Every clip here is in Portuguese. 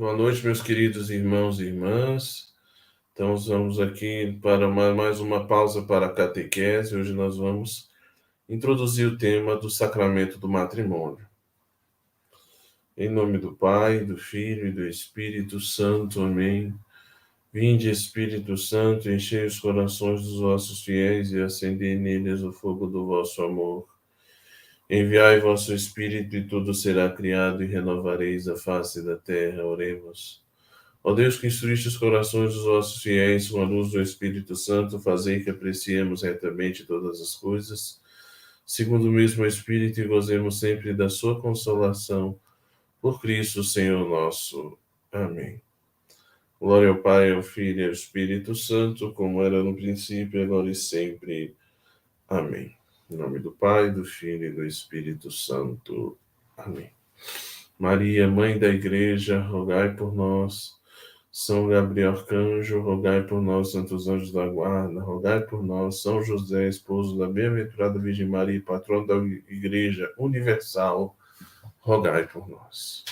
Boa noite, meus queridos irmãos e irmãs. Então, vamos aqui para mais uma pausa para a catequese. Hoje nós vamos introduzir o tema do sacramento do matrimônio. Em nome do Pai, do Filho e do Espírito Santo. Amém. Vinde, Espírito Santo, enchei os corações dos vossos fiéis e acendei neles o fogo do vosso amor. Enviai vosso Espírito e tudo será criado e renovareis a face da terra. Oremos. Ó Deus que instruíste os corações dos vossos fiéis com a luz do Espírito Santo, fazei que apreciemos retamente todas as coisas, segundo o mesmo Espírito, e gozemos sempre da sua consolação. Por Cristo, Senhor nosso. Amém. Glória ao Pai, ao Filho e ao Espírito Santo, como era no princípio, agora e sempre. Amém. Em nome do Pai, do Filho e do Espírito Santo. Amém. Maria, Mãe da Igreja, rogai por nós. São Gabriel Arcanjo, rogai por nós, santos anjos da guarda, rogai por nós, São José, esposo da bem-aventurada Virgem Maria, patrono da Igreja Universal, rogai por nós.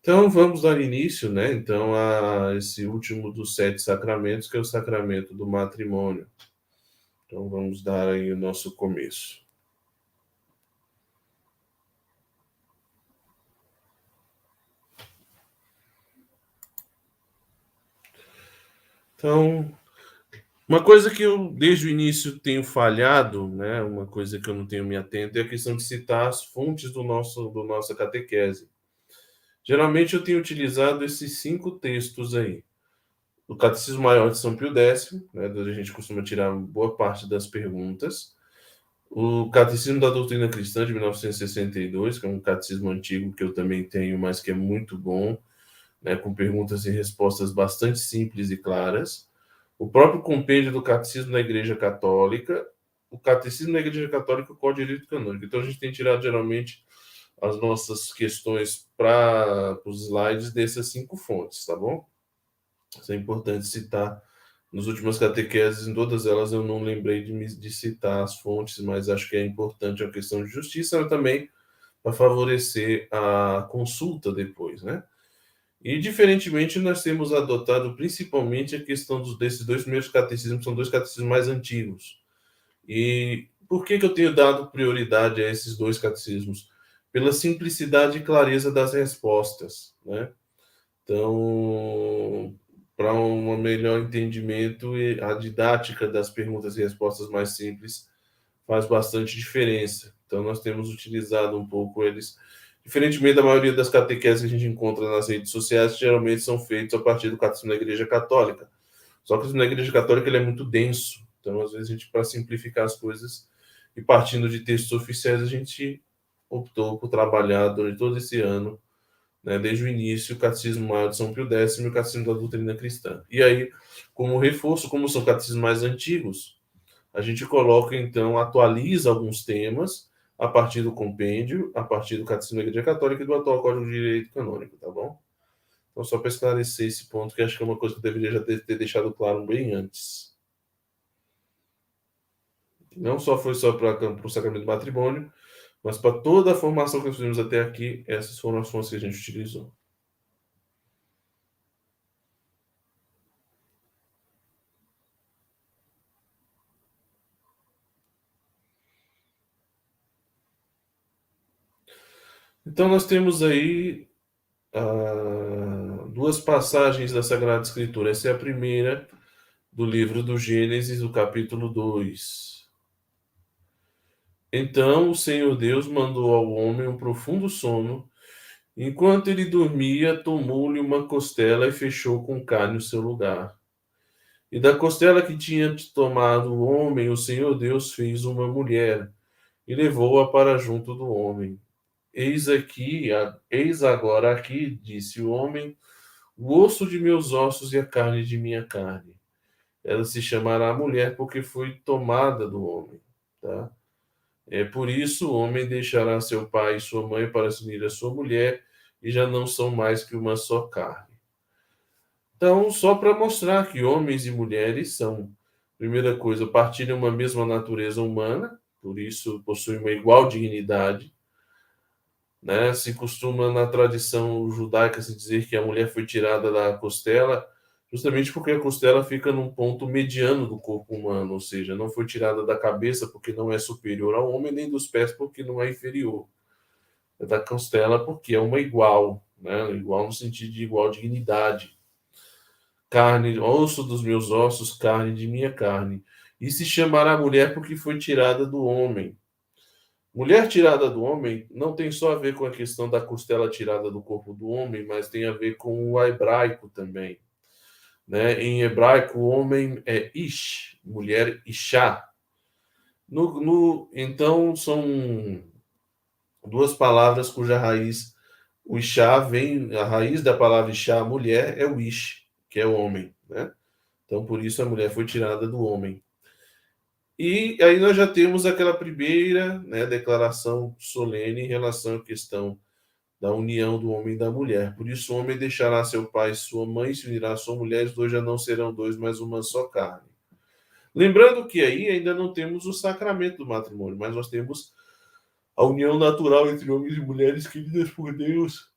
Então, vamos dar início, né, então, a esse último dos sete sacramentos, que é o sacramento do matrimônio. Então vamos dar aí o nosso começo. Então, uma coisa que eu desde o início tenho falhado, né, uma coisa que eu não tenho me atento é a questão de citar as fontes do nosso do nossa catequese. Geralmente eu tenho utilizado esses cinco textos aí do Catecismo Maior de São Pio X, né, onde a gente costuma tirar boa parte das perguntas. O Catecismo da Doutrina Cristã de 1962, que é um catecismo antigo que eu também tenho, mas que é muito bom, né, com perguntas e respostas bastante simples e claras. O próprio compêndio do Catecismo da Igreja Católica, o Catecismo da Igreja Católica com o Direito Canônico. Então a gente tem tirado geralmente as nossas questões para os slides dessas cinco fontes, tá bom? Isso é importante citar. Nas últimas catequeses, em todas elas, eu não lembrei de, de citar as fontes, mas acho que é importante a questão de justiça, mas também para favorecer a consulta depois, né? E, diferentemente, nós temos adotado principalmente a questão dos, desses dois primeiros catecismos, são dois catecismos mais antigos. E por que, que eu tenho dado prioridade a esses dois catecismos? Pela simplicidade e clareza das respostas, né? Então, para um melhor entendimento e a didática das perguntas e respostas mais simples faz bastante diferença. Então, nós temos utilizado um pouco eles, diferentemente da maioria das catequeses que a gente encontra nas redes sociais, geralmente são feitos a partir do catecismo da Igreja Católica. Só que na Igreja Católica ele é muito denso, então, às vezes, a gente, para simplificar as coisas e partindo de textos oficiais, a gente optou por trabalhar durante todo esse ano né, desde o início, o Catecismo Maior de São Pio X e o Catecismo da Doutrina Cristã. E aí, como reforço, como são catecismos mais antigos, a gente coloca, então, atualiza alguns temas a partir do compêndio, a partir do Catecismo da Igreja Católica e do atual Código de Direito Canônico, tá bom? Então, só para esclarecer esse ponto, que acho que é uma coisa que eu deveria já ter, ter deixado claro bem antes. Não só foi só para o sacramento do matrimônio, mas para toda a formação que nós fizemos até aqui, essas foram as fontes que a gente utilizou. Então, nós temos aí ah, duas passagens da Sagrada Escritura. Essa é a primeira do livro do Gênesis, do capítulo 2. Então o Senhor Deus mandou ao homem um profundo sono. Enquanto ele dormia, tomou-lhe uma costela e fechou com carne o seu lugar. E da costela que tinha tomado o homem, o Senhor Deus fez uma mulher e levou-a para junto do homem. Eis aqui, eis agora aqui, disse o homem, o osso de meus ossos e a carne de minha carne. Ela se chamará mulher porque foi tomada do homem, tá? É por isso o homem deixará seu pai e sua mãe para se unir à sua mulher e já não são mais que uma só carne. Então, só para mostrar que homens e mulheres são, primeira coisa, partilham uma mesma natureza humana, por isso possuem uma igual dignidade. Né? Se costuma na tradição judaica se dizer que a mulher foi tirada da costela, justamente porque a costela fica num ponto mediano do corpo humano, ou seja, não foi tirada da cabeça porque não é superior ao homem, nem dos pés porque não é inferior. É da costela porque é uma igual, né? igual no sentido de igual dignidade. Carne, osso dos meus ossos, carne de minha carne. E se chamará mulher porque foi tirada do homem. Mulher tirada do homem não tem só a ver com a questão da costela tirada do corpo do homem, mas tem a ver com o hebraico também. Né? Em hebraico, homem é ish, mulher ishá. No, no, então, são duas palavras cuja raiz, o ishá vem, a raiz da palavra ishá, mulher, é o ish, que é o homem. Né? Então, por isso a mulher foi tirada do homem. E aí nós já temos aquela primeira né, declaração solene em relação à questão da união do homem e da mulher. Por isso, o homem deixará seu pai e sua mãe, se unirá a sua mulher, os dois já não serão dois, mas uma só carne. Lembrando que aí ainda não temos o sacramento do matrimônio, mas nós temos a união natural entre homens e mulheres queridas por Deus.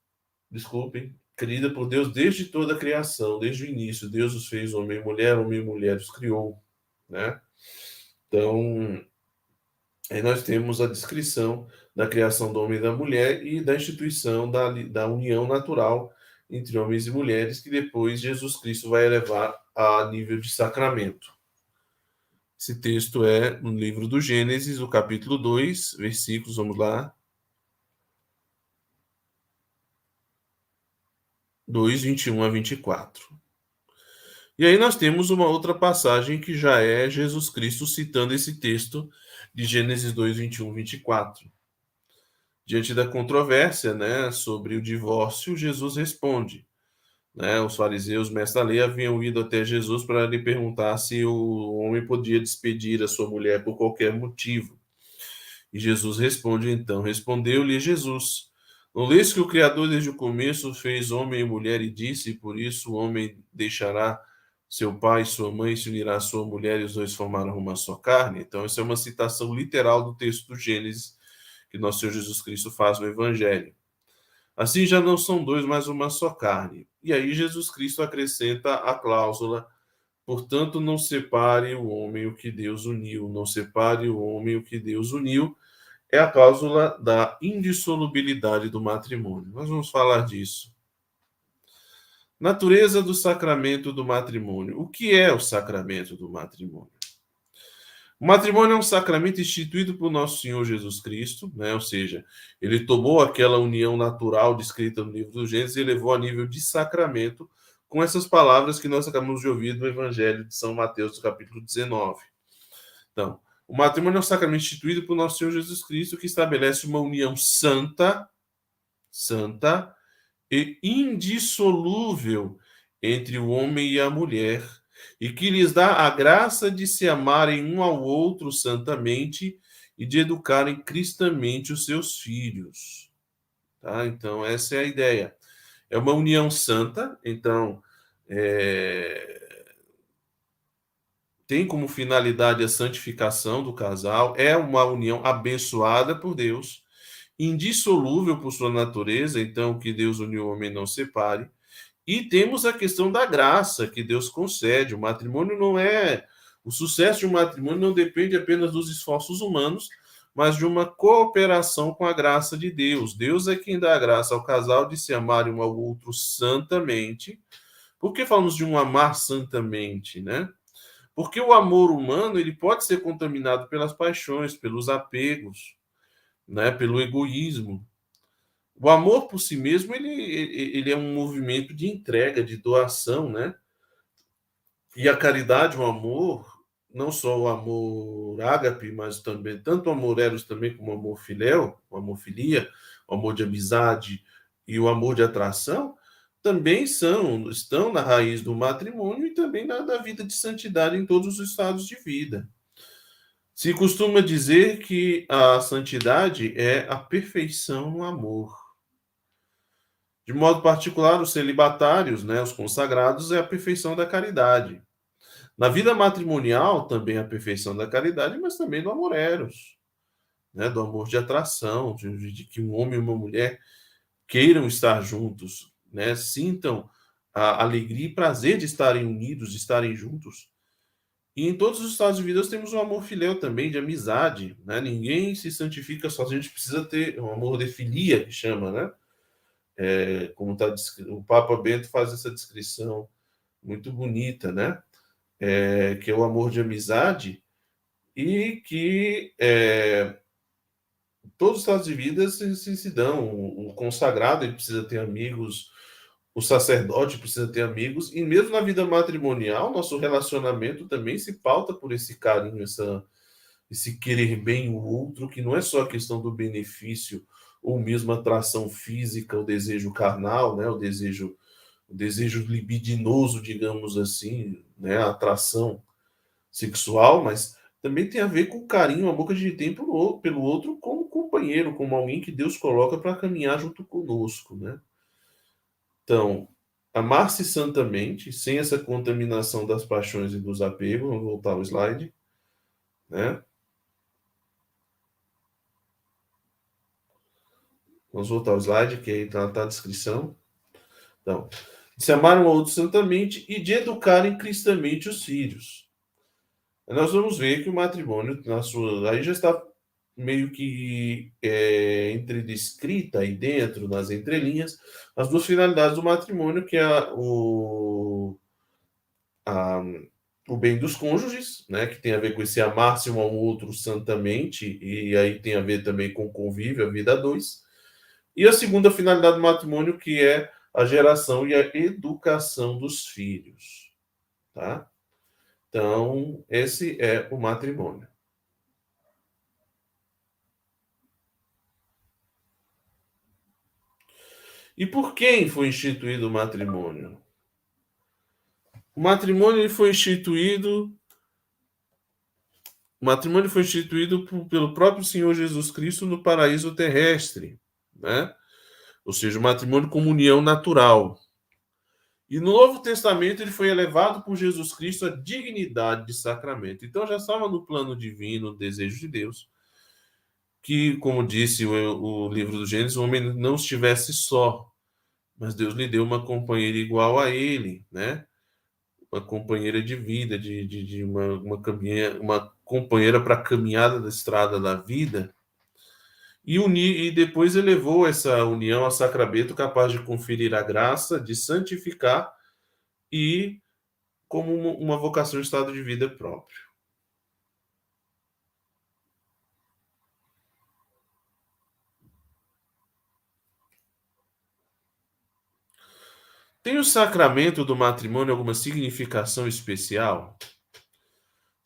Desculpem, querida por Deus desde toda a criação, desde o início. Deus os fez homem e mulher, homem e mulher os criou, né? Então, aí nós temos a descrição da criação do homem e da mulher e da instituição da, da união natural entre homens e mulheres, que depois Jesus Cristo vai elevar a nível de sacramento. Esse texto é no livro do Gênesis, o capítulo 2, versículos, vamos lá. 2, 21 a 24. E aí nós temos uma outra passagem que já é Jesus Cristo citando esse texto de Gênesis 2, 21, 24. Diante da controvérsia né, sobre o divórcio, Jesus responde. Né, os fariseus, mestre da lei, haviam ido até Jesus para lhe perguntar se o homem podia despedir a sua mulher por qualquer motivo. E Jesus responde então: Respondeu-lhe Jesus: Não lês que o Criador desde o começo fez homem e mulher e disse: Por isso o homem deixará seu pai e sua mãe se unirá à sua mulher e os dois formarão uma só carne. Então, isso é uma citação literal do texto do Gênesis que nosso Senhor Jesus Cristo faz no Evangelho. Assim já não são dois, mas uma só carne. E aí Jesus Cristo acrescenta a cláusula: portanto, não separe o homem o que Deus uniu, não separe o homem o que Deus uniu. É a cláusula da indissolubilidade do matrimônio. Nós vamos falar disso Natureza do sacramento do matrimônio. O que é o sacramento do matrimônio? O matrimônio é um sacramento instituído por nosso Senhor Jesus Cristo, né? ou seja, ele tomou aquela união natural descrita no livro do Gênesis e levou a nível de sacramento com essas palavras que nós acabamos de ouvir no Evangelho de São Mateus, capítulo 19. Então, o matrimônio é um sacramento instituído por nosso Senhor Jesus Cristo que estabelece uma união santa, santa, e indissolúvel entre o homem e a mulher, e que lhes dá a graça de se amarem um ao outro santamente e de educarem cristamente os seus filhos. Tá? Então, essa é a ideia. É uma união santa, então, é... tem como finalidade a santificação do casal, é uma união abençoada por Deus indissolúvel por sua natureza, então que Deus uniu o homem não separe. E temos a questão da graça que Deus concede. O matrimônio não é. O sucesso de um matrimônio não depende apenas dos esforços humanos, mas de uma cooperação com a graça de Deus. Deus é quem dá a graça ao casal de se amar um ao outro santamente. Por que falamos de um amar santamente, né? Porque o amor humano ele pode ser contaminado pelas paixões, pelos apegos né, pelo egoísmo. O amor por si mesmo ele, ele é um movimento de entrega, de doação, né? E a caridade, o amor, não só o amor ágape, mas também tanto o amor eros também como o amor filéu, o amor filia, o amor de amizade e o amor de atração, também são estão na raiz do matrimônio e também na da vida de santidade em todos os estados de vida. Se costuma dizer que a santidade é a perfeição no amor. De modo particular, os celibatários, né, os consagrados, é a perfeição da caridade. Na vida matrimonial, também a perfeição da caridade, mas também do amor eros. né, do amor de atração, de, de, que um homem e uma mulher queiram estar juntos, né, sintam a alegria e prazer de estarem unidos, de estarem juntos. E em todos os estados de vida nós temos um amor filial também, de amizade. Né? Ninguém se santifica só, a gente precisa ter um amor de filia, que chama, né? É, como tá, o Papa Bento faz essa descrição muito bonita, né? É, que é o amor de amizade e que é, todos os estados de vida se, se, se dão. O, o, consagrado ele precisa ter amigos, o sacerdote precisa ter amigos, e mesmo na vida matrimonial, nosso relacionamento também se pauta por esse carinho, essa, esse querer bem o outro, que não é só a questão do benefício ou mesmo atração física, o desejo carnal, né, o desejo o desejo libidinoso, digamos assim, né, a atração sexual, mas também tem a ver com o carinho, a boca de tem pelo, pelo outro como companheiro, como alguém que Deus coloca para caminhar junto conosco, né? Então, amar-se santamente, sem essa contaminação das paixões e dos apegos, vamos voltar ao slide, né? Vamos voltar ao slide, que aí está tá a descrição. Então, de se amar um outro santamente e de educarem cristamente os filhos. Nós vamos ver que o matrimônio, na sua, aí já está meio que é, entre descrita aí dentro, nas entrelinhas, as duas finalidades do matrimônio, que é o, a, o bem dos cônjuges, né, que tem a ver com esse amar-se um ao outro santamente, e aí tem a ver também com o convívio, a vida a dois. E a segunda finalidade do matrimônio, que é a geração e a educação dos filhos. Tá? Então, esse é o matrimônio. E por quem foi instituído o matrimônio? O matrimônio foi instituído o matrimônio foi instituído pelo próprio Senhor Jesus Cristo no paraíso terrestre, né? Ou seja, o matrimônio como união natural. E no Novo Testamento ele foi elevado por Jesus Cristo à dignidade de sacramento. Então já estava no plano divino, no desejo de Deus, que, como disse o, o livro do Gênesis, o homem não estivesse só, mas Deus lhe deu uma companheira igual a ele, né? Uma companheira de vida, de, de, de uma, uma, caminha, uma companheira para a caminhada da estrada da vida. E, unir, e depois elevou essa união a sacramento capaz de conferir a graça, de santificar e como uma vocação de estado de vida próprio. Tem o sacramento do matrimônio alguma significação especial?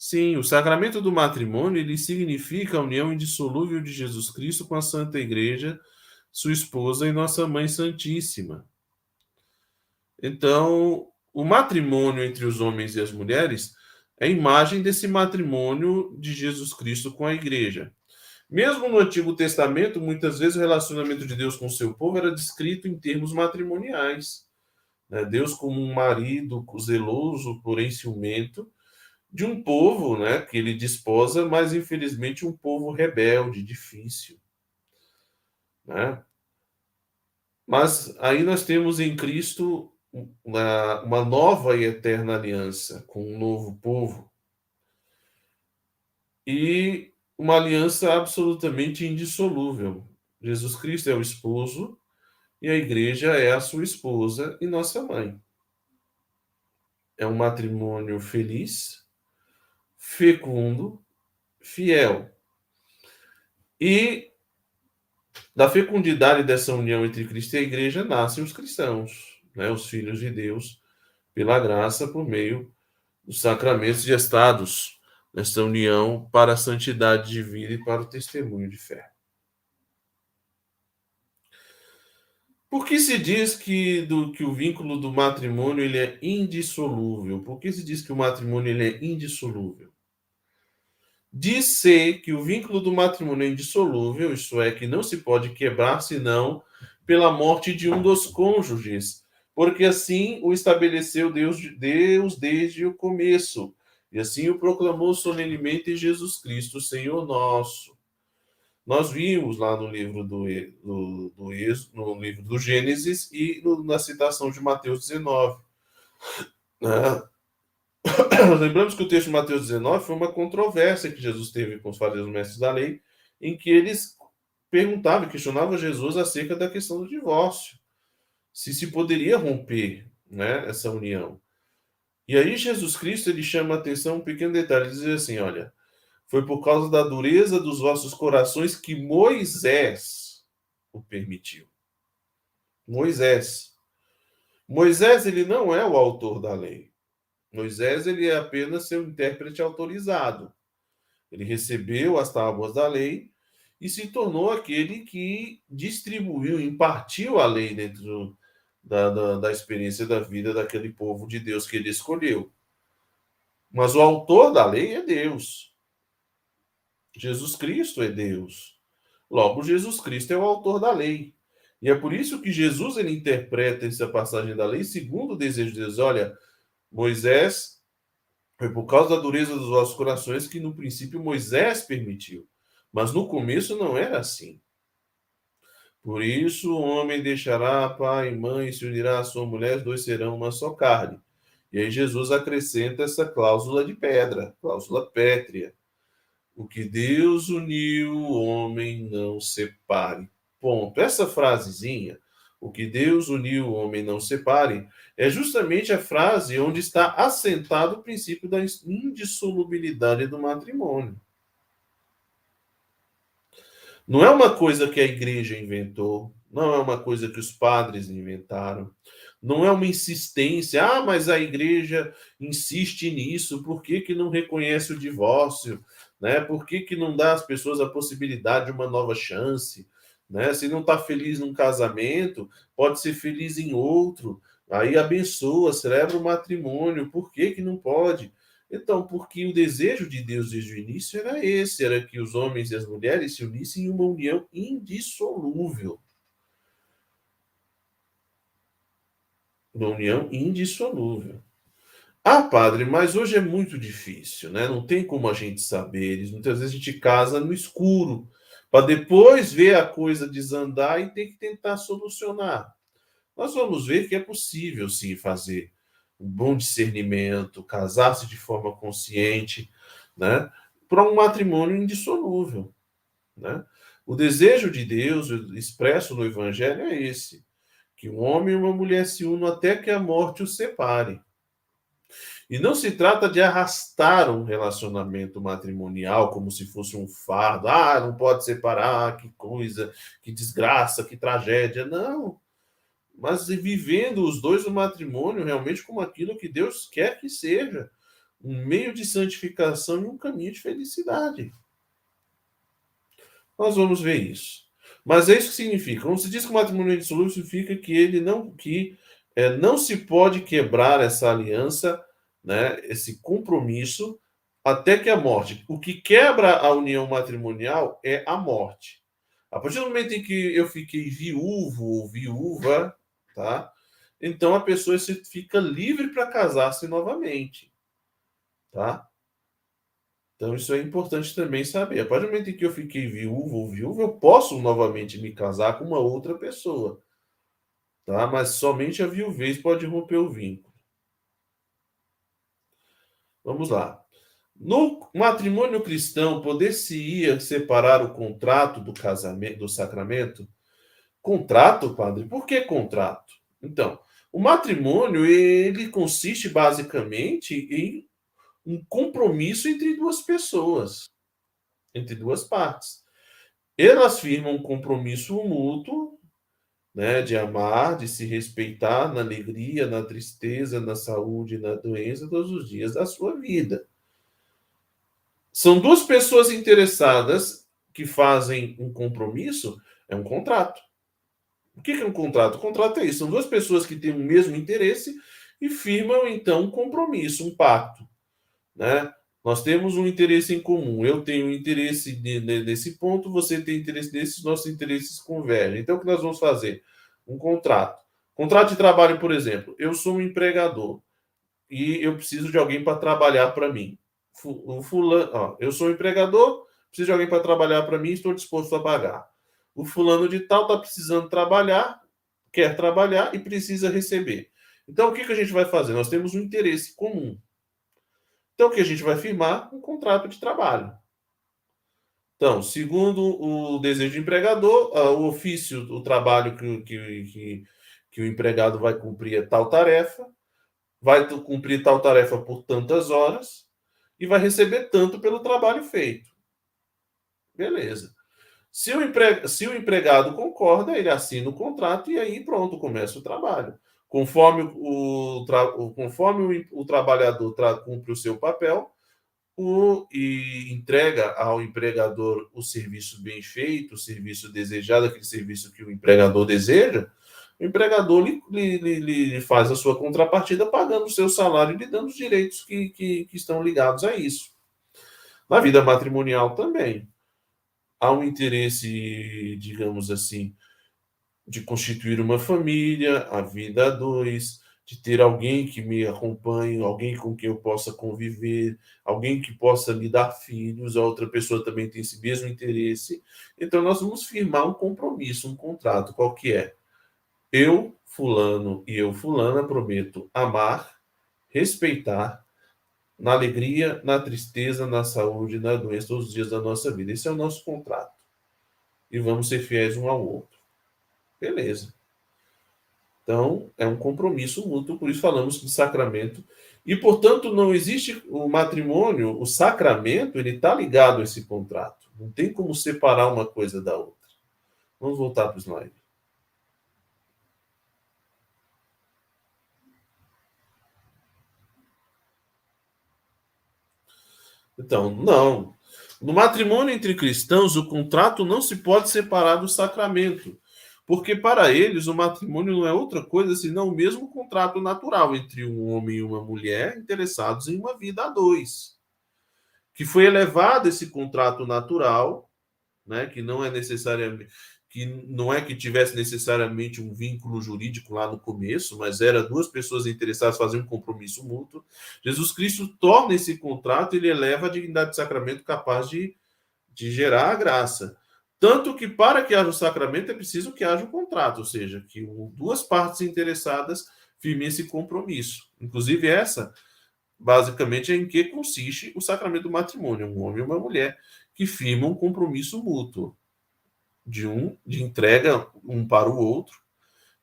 Sim, o sacramento do matrimônio ele significa a união indissolúvel de Jesus Cristo com a Santa Igreja, sua esposa e nossa Mãe Santíssima. Então, o matrimônio entre os homens e as mulheres é a imagem desse matrimônio de Jesus Cristo com a Igreja. Mesmo no Antigo Testamento, muitas vezes o relacionamento de Deus com seu povo era descrito em termos matrimoniais. Né? Deus como um marido zeloso, porém ciumento, de um povo né, que ele desposa, mas infelizmente um povo rebelde, difícil. Né? Mas aí nós temos em Cristo uma, uma nova e eterna aliança com um novo povo. E uma aliança absolutamente indissolúvel. Jesus Cristo é o esposo e a igreja é a sua esposa e nossa mãe. É um matrimônio feliz, fecundo, fiel. E da fecundidade dessa união entre Cristo e a igreja nascem os cristãos, né, os filhos de Deus, pela graça, por meio dos sacramentos gestados nesta união para a santidade de vida e para o testemunho de fé. Por que se diz que, do, que o vínculo do matrimônio ele é indissolúvel? Por que se diz que o matrimônio ele é indissolúvel? Diz-se que o vínculo do matrimônio é indissolúvel, isto é, que não se pode quebrar senão pela morte de um dos cônjuges, porque assim o estabeleceu Deus, Deus desde o começo, e assim o proclamou solenemente Jesus Cristo, Senhor nosso. Nós vimos lá no livro do, do, do no livro do Gênesis e no, na citação de Mateus 19. Né? Lembramos que o texto de Mateus 19 foi uma controvérsia que Jesus teve com os fariseus mestres da lei, em que eles perguntavam, questionavam Jesus acerca da questão do divórcio, se se poderia romper né, essa união. E aí Jesus Cristo ele chama a atenção um pequeno detalhe, ele diz assim, olha, foi por causa da dureza dos vossos corações que Moisés o permitiu. Moisés. Moisés, ele não é o autor da lei. Moisés, ele é apenas seu intérprete autorizado. Ele recebeu as tábuas da lei e se tornou aquele que distribuiu, impartiu a lei dentro da, da, da experiência da vida daquele povo de Deus que ele escolheu. Mas o autor da lei é Deus. Jesus Cristo é Deus. Logo, Jesus Cristo é o autor da lei. E é por isso que Jesus ele interpreta essa passagem da lei segundo o desejo de Deus. Olha, Moisés foi por causa da dureza dos vossos corações que no princípio Moisés permitiu. Mas no começo não era assim. Por isso o homem deixará pai e mãe se unirá à sua mulher, os dois serão uma só carne. E aí Jesus acrescenta essa cláusula de pedra, cláusula pétrea. O que Deus uniu, o homem não separe. Ponto. Essa frasezinha, o que Deus uniu, o homem não separe, é justamente a frase onde está assentado o princípio da indissolubilidade do matrimônio. Não é uma coisa que a igreja inventou, não é uma coisa que os padres inventaram, não é uma insistência, ah, mas a igreja insiste nisso, por que, que não reconhece o divórcio? Né? Por que, que não dá às pessoas a possibilidade de uma nova chance? Né? Se não está feliz num casamento, pode ser feliz em outro. Aí abençoa, celebra o matrimônio. Por que, que não pode? Então, porque o desejo de Deus desde o início era esse, era que os homens e as mulheres se unissem em uma união indissolúvel. Uma união indissolúvel. Ah, padre, mas hoje é muito difícil, né? Não tem como a gente saber. Muitas vezes a gente casa no escuro, para depois ver a coisa desandar e ter que tentar solucionar. Nós vamos ver que é possível, sim, fazer um bom discernimento, casar-se de forma consciente, né? Para um matrimônio indissolúvel, né? O desejo de Deus expresso no Evangelho é esse: que um homem e uma mulher se unam até que a morte os separe. E não se trata de arrastar um relacionamento matrimonial como se fosse um fardo. Ah, não pode separar, que coisa, que desgraça, que tragédia. Não. Mas vivendo os dois no matrimônio realmente como aquilo que Deus quer que seja um meio de santificação e um caminho de felicidade. Nós vamos ver isso. Mas é isso que significa. Quando se diz que o matrimônio é dissolúvel, significa que ele não que é, não se pode quebrar essa aliança né, esse compromisso até que a morte. O que quebra a união matrimonial é a morte. A partir do momento em que eu fiquei viúvo ou viúva, tá? Então a pessoa fica livre para casar-se novamente, tá? Então isso é importante também saber. A partir do momento em que eu fiquei viúvo ou viúva, eu posso novamente me casar com uma outra pessoa, tá? Mas somente a viuvez pode romper o vínculo. Vamos lá. No matrimônio cristão, poder-se-ia separar o contrato do casamento, do sacramento? Contrato, padre? Por que contrato? Então, o matrimônio ele consiste basicamente em um compromisso entre duas pessoas, entre duas partes. Elas firmam um compromisso mútuo né, de amar, de se respeitar na alegria, na tristeza, na saúde, na doença, todos os dias da sua vida. São duas pessoas interessadas que fazem um compromisso, é um contrato. O que é um contrato? O contrato é isso: são duas pessoas que têm o mesmo interesse e firmam então um compromisso, um pacto. Né? Nós temos um interesse em comum. Eu tenho interesse nesse ponto, você tem interesse nesses, nossos interesses convergem. Então, o que nós vamos fazer? Um contrato. Contrato de trabalho, por exemplo. Eu sou um empregador e eu preciso de alguém para trabalhar para mim. O fulano, ó, eu sou um empregador, preciso de alguém para trabalhar para mim, estou disposto a pagar. O fulano de tal está precisando trabalhar, quer trabalhar e precisa receber. Então, o que, que a gente vai fazer? Nós temos um interesse comum. Então, o que a gente vai firmar? Um contrato de trabalho. Então, segundo o desejo do empregador, o ofício, o trabalho que, que, que, que o empregado vai cumprir é tal tarefa, vai cumprir tal tarefa por tantas horas e vai receber tanto pelo trabalho feito. Beleza. Se o, empre... Se o empregado concorda, ele assina o contrato e aí pronto, começa o trabalho. Conforme o. Conforme o, o trabalhador tra... cumpre o seu papel o... e entrega ao empregador o serviço bem feito, o serviço desejado, aquele serviço que o empregador deseja, o empregador lhe, lhe, lhe, faz a sua contrapartida pagando o seu salário e lhe dando os direitos que, que, que estão ligados a isso. Na vida matrimonial também. Há um interesse, digamos assim, de constituir uma família, a vida a dois, de ter alguém que me acompanhe, alguém com quem eu possa conviver, alguém que possa me dar filhos, a outra pessoa também tem esse mesmo interesse. Então nós vamos firmar um compromisso, um contrato, qual que é? Eu, fulano e eu, fulana, prometo amar, respeitar, na alegria, na tristeza, na saúde, na doença, todos os dias da nossa vida. Esse é o nosso contrato. E vamos ser fiéis um ao outro. Beleza. Então, é um compromisso mútuo, por isso falamos de sacramento. E, portanto, não existe o matrimônio, o sacramento, ele está ligado a esse contrato. Não tem como separar uma coisa da outra. Vamos voltar para o slide. Então, não. No matrimônio entre cristãos, o contrato não se pode separar do sacramento, porque para eles o matrimônio não é outra coisa senão o mesmo contrato natural entre um homem e uma mulher interessados em uma vida a dois. Que foi elevado esse contrato natural, né, que não é necessariamente que não é que tivesse necessariamente um vínculo jurídico lá no começo, mas era duas pessoas interessadas fazer um compromisso mútuo. Jesus Cristo torna esse contrato, ele eleva a dignidade do sacramento capaz de, de gerar a graça. Tanto que para que haja o sacramento é preciso que haja um contrato, ou seja, que duas partes interessadas firmem esse compromisso. Inclusive essa, basicamente, é em que consiste o sacramento do matrimônio, um homem e uma mulher que firmam um compromisso mútuo de um, de entrega um para o outro,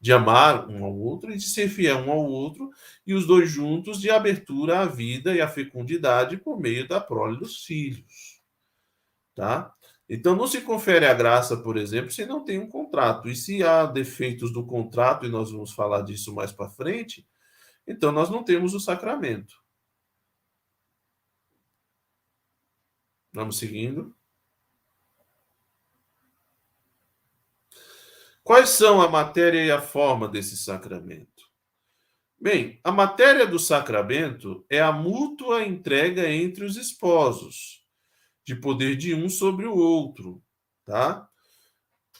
de amar um ao outro e de ser fiel um ao outro, e os dois juntos de abertura à vida e à fecundidade por meio da prole dos filhos. Tá? Então não se confere a graça, por exemplo, se não tem um contrato. E se há defeitos do contrato, e nós vamos falar disso mais para frente, então nós não temos o sacramento. Vamos seguindo. Quais são a matéria e a forma desse sacramento? Bem, a matéria do sacramento é a mútua entrega entre os esposos, de poder de um sobre o outro, tá?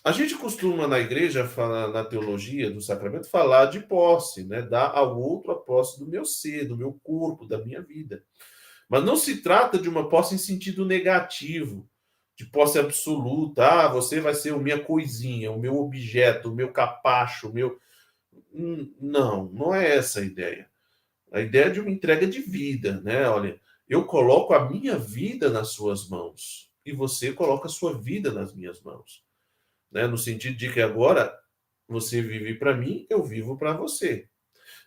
A gente costuma na igreja, na teologia do sacramento, falar de posse, né? Dar ao outro a posse do meu ser, do meu corpo, da minha vida. Mas não se trata de uma posse em sentido negativo, de posse absoluta. Ah, você vai ser o minha coisinha, o meu objeto, o meu capacho, o meu. Hum, não, não é essa a ideia. A ideia é de uma entrega de vida, né? Olha, eu coloco a minha vida nas suas mãos e você coloca a sua vida nas minhas mãos, né? No sentido de que agora você vive para mim, eu vivo para você.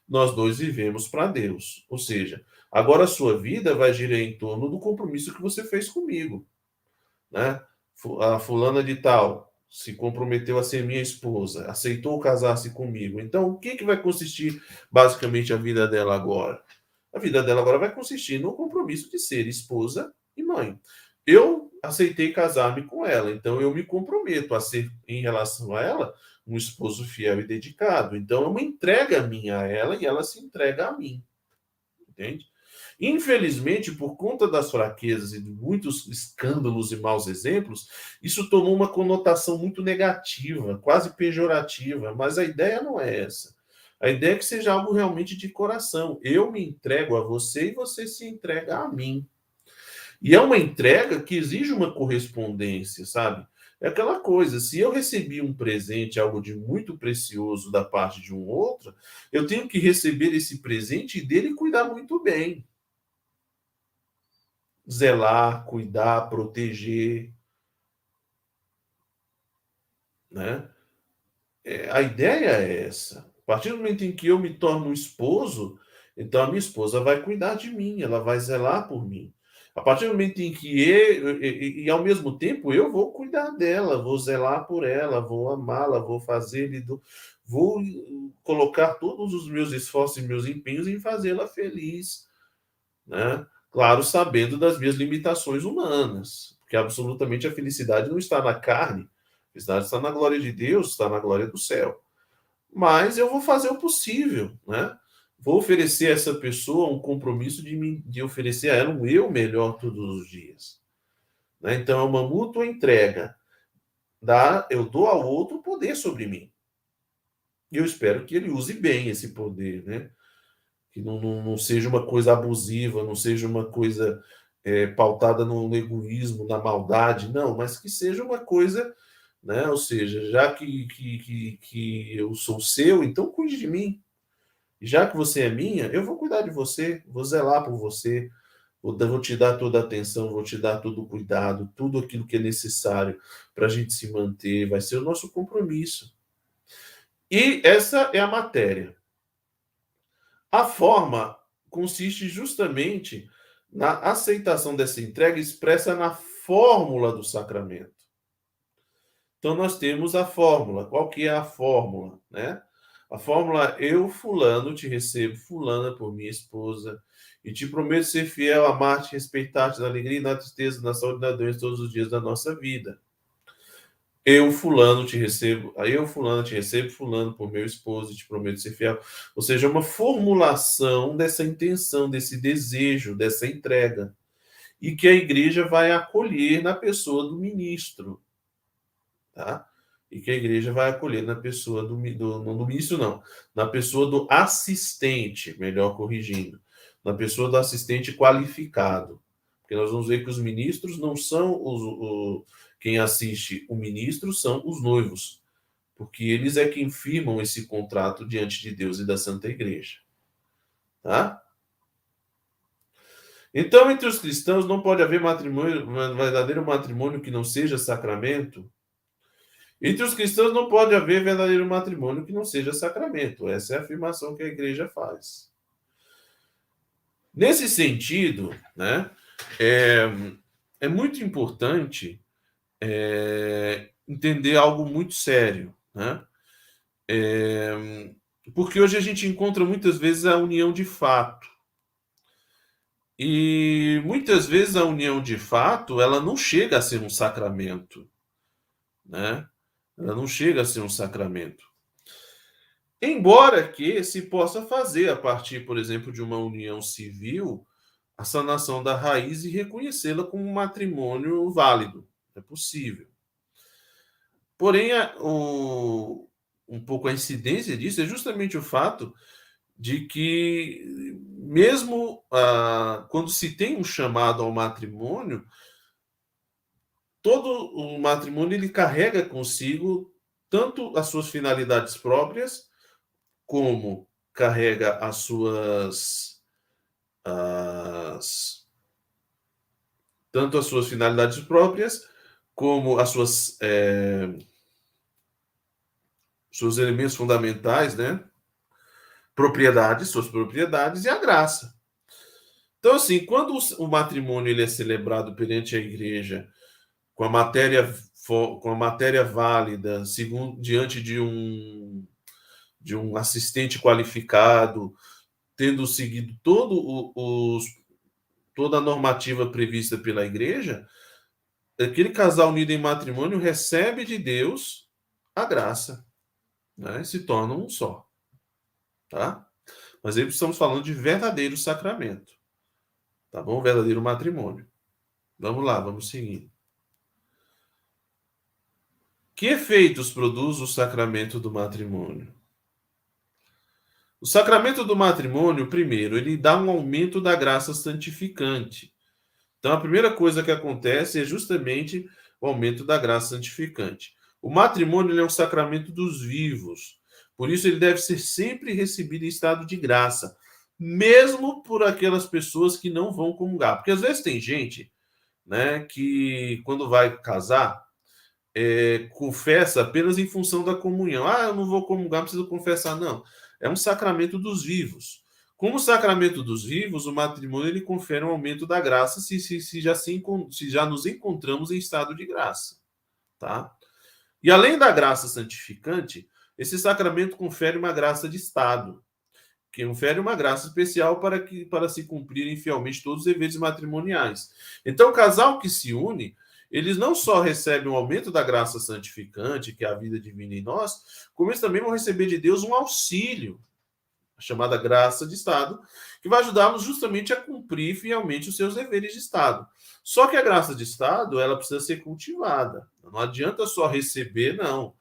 Nós dois vivemos para Deus. Ou seja, agora a sua vida vai girar em torno do compromisso que você fez comigo né? A fulana de tal se comprometeu a ser minha esposa, aceitou casar-se comigo. Então, o que, que vai consistir basicamente a vida dela agora? A vida dela agora vai consistir no compromisso de ser esposa e mãe. Eu aceitei casar-me com ela, então eu me comprometo a ser, em relação a ela, um esposo fiel e dedicado. Então, é uma entrega minha a ela e ela se entrega a mim. Entende? Infelizmente, por conta das fraquezas e de muitos escândalos e maus exemplos, isso tomou uma conotação muito negativa, quase pejorativa, mas a ideia não é essa. A ideia é que seja algo realmente de coração. Eu me entrego a você e você se entrega a mim. E é uma entrega que exige uma correspondência, sabe? É aquela coisa, se eu recebi um presente, algo de muito precioso da parte de um outro, eu tenho que receber esse presente e dele cuidar muito bem. Zelar, cuidar, proteger. Né? É, a ideia é essa. Partir do momento em que eu me torno esposo, então a minha esposa vai cuidar de mim, ela vai zelar por mim. A partir do momento em que eu, e, e, ao mesmo tempo eu vou cuidar dela, vou zelar por ela, vou amá-la, vou fazer, vou colocar todos os meus esforços e meus empenhos em fazê-la feliz, né? Claro, sabendo das minhas limitações humanas, porque absolutamente a felicidade não está na carne, a felicidade está na glória de Deus, está na glória do céu. Mas eu vou fazer o possível, né? vou oferecer a essa pessoa um compromisso de, me, de oferecer a ela um eu melhor todos os dias. Né? Então, é uma mútua entrega. Dá, eu dou ao outro poder sobre mim. E eu espero que ele use bem esse poder, né? Que não, não, não seja uma coisa abusiva, não seja uma coisa é, pautada no egoísmo, na maldade, não, mas que seja uma coisa, né? Ou seja, já que, que, que, que eu sou seu, então cuide de mim, já que você é minha, eu vou cuidar de você, vou zelar por você, vou, te dar toda a atenção, vou te dar todo o cuidado, tudo aquilo que é necessário para a gente se manter, vai ser o nosso compromisso. E essa é a matéria. A forma consiste justamente na aceitação dessa entrega expressa na fórmula do sacramento. Então nós temos a fórmula. Qual que é a fórmula, né? A fórmula eu, fulano, te recebo, fulana, por minha esposa, e te prometo ser fiel, amar-te, respeitar-te na alegria e na tristeza, na saúde na doença todos os dias da nossa vida. Eu, fulano, te recebo, eu, fulano, te recebo, fulano, por meu esposo, e te prometo ser fiel. Ou seja, uma formulação dessa intenção, desse desejo, dessa entrega. E que a igreja vai acolher na pessoa do ministro. Tá? e que a igreja vai acolher na pessoa do, do não do ministro, não, na pessoa do assistente, melhor corrigindo, na pessoa do assistente qualificado. Porque nós vamos ver que os ministros não são os, o, quem assiste o ministro, são os noivos, porque eles é quem firmam esse contrato diante de Deus e da Santa Igreja. Tá? Então, entre os cristãos não pode haver matrimônio, verdadeiro matrimônio que não seja sacramento, entre os cristãos não pode haver verdadeiro matrimônio que não seja sacramento. Essa é a afirmação que a igreja faz. Nesse sentido, né, é, é muito importante é, entender algo muito sério, né? É, porque hoje a gente encontra muitas vezes a união de fato. E muitas vezes a união de fato, ela não chega a ser um sacramento, né? Ela não chega a ser um sacramento. Embora que se possa fazer, a partir, por exemplo, de uma união civil, a sanação da raiz e reconhecê-la como um matrimônio válido. É possível. Porém, a, o, um pouco a incidência disso é justamente o fato de que, mesmo ah, quando se tem um chamado ao matrimônio, todo o matrimônio ele carrega consigo tanto as suas finalidades próprias, como carrega as suas as, tanto as suas finalidades próprias, como as suas é, seus elementos fundamentais, né? Propriedades, suas propriedades e a graça. Então, assim, quando o matrimônio ele é celebrado perante a igreja com a matéria com a matéria válida, segundo diante de um de um assistente qualificado, tendo seguido todo os toda a normativa prevista pela igreja, aquele casal unido em matrimônio recebe de Deus a graça, né? se torna um só, tá? Mas aí estamos falando de verdadeiro sacramento, tá bom? Verdadeiro matrimônio. Vamos lá, vamos seguir. Que efeitos produz o sacramento do matrimônio? O sacramento do matrimônio, primeiro, ele dá um aumento da graça santificante. Então, a primeira coisa que acontece é justamente o aumento da graça santificante. O matrimônio é um sacramento dos vivos, por isso ele deve ser sempre recebido em estado de graça, mesmo por aquelas pessoas que não vão comungar. Porque às vezes tem gente né, que, quando vai casar, é, confessa apenas em função da comunhão. Ah, eu não vou comungar, preciso confessar. Não. É um sacramento dos vivos. Como sacramento dos vivos, o matrimônio ele confere um aumento da graça se, se, se, já, se, se já nos encontramos em estado de graça. Tá? E além da graça santificante, esse sacramento confere uma graça de estado, que confere uma graça especial para que para se cumprirem fielmente todos os deveres matrimoniais. Então, o casal que se une, eles não só recebem um aumento da graça santificante, que é a vida divina em nós, como eles também vão receber de Deus um auxílio a chamada graça de Estado, que vai ajudá-los justamente a cumprir fielmente os seus deveres de Estado. Só que a graça de Estado, ela precisa ser cultivada. Não adianta só receber, não.